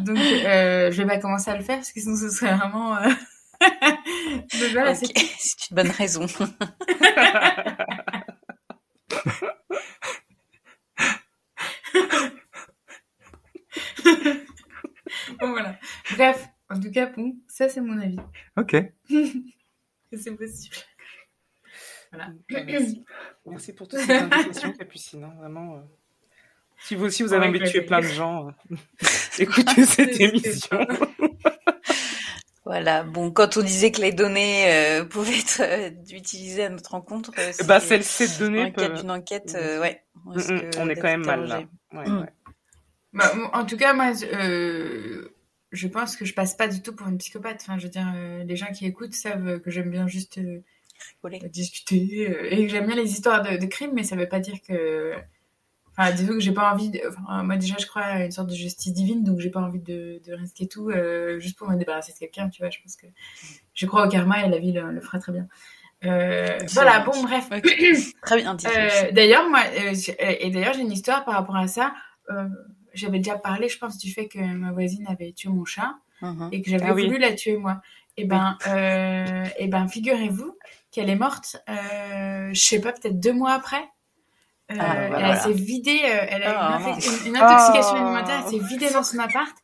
Donc, euh, je vais pas commencer à le faire parce que sinon ce serait vraiment. euh, (laughs) Donc voilà, c'est une bonne raison. (laughs) bon, voilà. Bref, en tout cas, bon, ça c'est mon avis. (laughs) Ok. C'est possible. Voilà. Ok, (clears throat) merci. Merci pour toutes ces indications, (laughs) Capucine. hein, Vraiment. euh. Si vous aussi vous avez envie de tuer plein de gens, euh, (laughs) écoutez cette C'est- émission. Voilà. Bon, quand on disait que les données euh, pouvaient être euh, utilisées à notre rencontre, euh, Bah, c'était- celles ces dans données le cadre peuvent... d'une enquête, euh, ouais. on Mm, mm, on est quand même mal là. Ouais, Mm. ouais. Bah, en tout cas, moi, euh, je pense que je passe pas du tout pour une psychopathe. Enfin, je veux dire, euh, les gens qui écoutent savent que j'aime bien juste euh, Rigoler. discuter euh, et que j'aime bien les histoires de, de crimes, mais ça veut pas dire que. Enfin, disons que j'ai pas envie. De... Enfin, moi, déjà, je crois à une sorte de justice divine, donc j'ai pas envie de, de risquer tout euh, juste pour me débarrasser de quelqu'un, tu vois. Je pense que je crois au karma et la vie le, le fera très bien. Euh, voilà, bon, bref. Ok. Très bien. Euh, d'ailleurs, moi, euh, et d'ailleurs, j'ai une histoire par rapport à ça. J'avais déjà parlé, je pense, du fait que ma voisine avait tué mon chat Mhm. et que j'avais Ah oui. voulu la tuer moi. Et ben, euh, et ben, figurez-vous qu'elle est morte, euh, je sais pas, peut-être deux mois après. Euh, Ah, bah elle s'est vidée, euh, elle a Ah, une, intoxication Ah. alimentaire, elle s'est vidée dans son appart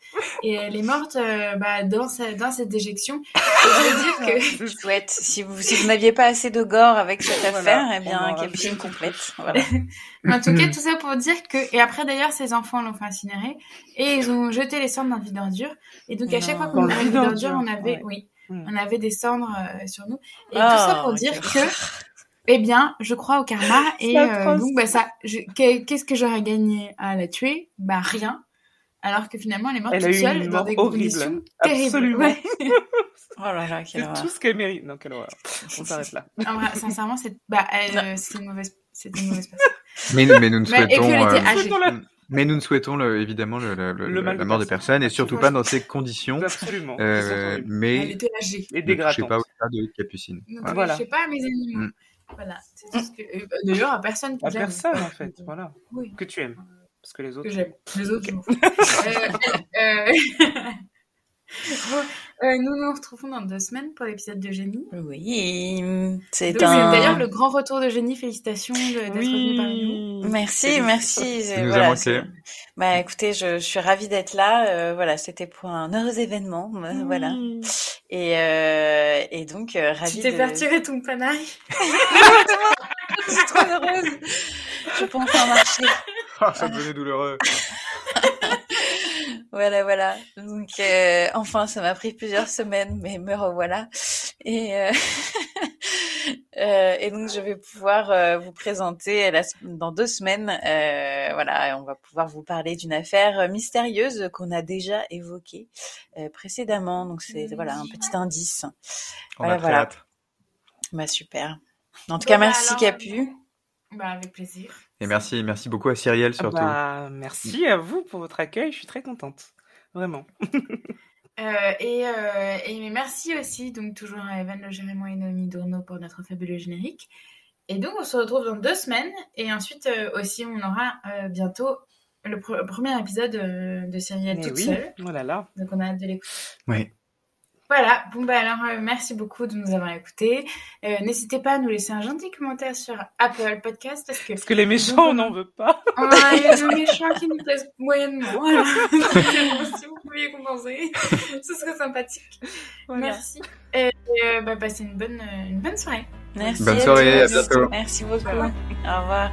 et elle est morte euh, bah, dans, sa, dans cette déjection. Et je veux dire que Chouette. Si vous, si vous n'aviez pas assez de gore avec cette Voilà, affaire, eh bien, plus. complète. Voilà. (laughs) En tout cas, tout ça pour dire que. Et après, d'ailleurs, ses enfants l'ont fait incinérer. Et ils ont jeté les cendres dans le vide ordure. Et donc, à chaque fois qu'on ouvrait le vide vide ordure, ordure, on avait. ouais. Oui. On avait des cendres euh, sur nous. Et Ah, tout ça pour ok. dire que. Eh bien, je crois au karma. (laughs) Et euh, donc, bah, ça. je- que- Qu'est-ce que j'aurais gagné à la tuer? Bah, rien. Alors que finalement, elle est morte Elle a toute eu seule une dans des horrible. conditions terribles. Absolument. Ouais. (laughs) Oh là là, quelle C'est horreur. tout ce qu'elle mérite. Non, quelle horreur. On s'arrête là. En vrai, sincèrement, c'est bah, elle, euh, c'est une mauvaise, c'est une mauvaise personne. (laughs) Mais, mais nous ne puis souhaitons, elle euh, Mais nous ne souhaitons le- évidemment le, le- le- Le mal la mort de personne. et surtout pas dans ces conditions. Absolument. Euh, Elle mais était âgée. Et ne dégradante. touchez pas au cas de Capucine. Ne Voilà. Voilà. touchez pas à mes animaux. Mm. Voilà, c'est tout ce que. euh, D'ailleurs, à personne que À personne, en fait. (laughs) Voilà. Oui. Que tu aimes. Parce que les autres. que j'aime. Les autres, je (laughs) (laughs) m'en fous. Euh, euh, bon, euh, nous nous retrouvons dans deux semaines pour l'épisode de Génie. Oui, c'est un. D'ailleurs, le grand retour de Génie, félicitations de- d'être venu parmi nous. Merci, merci. Ça nous a Voilà, manqué. Bah écoutez, je, je suis ravie d'être là. euh, voilà, c'était pour un heureux événement. euh, Voilà. Et, euh, et donc, euh, ravie Tu t'es de... fait retirer ton panaille. (laughs) Je suis trop heureuse. Je peux enfin marcher. (laughs) Ah, ça devenait douloureux. (laughs) Voilà, voilà. Donc, euh, enfin, ça m'a pris plusieurs semaines, mais me revoilà. Et, euh, (laughs) euh, et donc, je vais pouvoir euh, vous présenter la dans deux semaines. euh, voilà, on va pouvoir vous parler d'une affaire mystérieuse qu'on a déjà évoquée euh, précédemment. Donc, c'est voilà un petit indice. On Voilà, a voilà. hâte. Bah super. En tout Bon, cas, bah, merci alors, Capu. Bah, avec plaisir. Et merci, merci beaucoup à Cyrielle Ah surtout. bah, merci à vous pour votre accueil. Je suis très contente. Vraiment. (laughs) Euh, et, euh, et merci aussi, donc toujours à Evan Le Gérémon et Noémie Dourneau pour notre fabuleux générique. Et donc on se retrouve dans deux semaines. Et ensuite euh, aussi on aura euh, bientôt le, pre- le premier épisode euh, de Cyrielle Mais toute oui. seule. Oh là là. Donc on a hâte de l'écouter. Oui. Voilà, bon bah alors euh, merci beaucoup de nous avoir écoutés. Euh, N'hésitez pas à nous laisser un gentil commentaire sur Apple Podcast parce que Parce que les méchants, on n'en veut pas. on a des méchants qui nous plaisent moyennement. Alors, (laughs) si vous pouviez compenser, ce serait sympathique. Voilà. Merci. Et, euh, bah, passez une bonne, une bonne soirée. Merci. Bonne à soirée, à tous. bientôt. Merci beaucoup. Au revoir.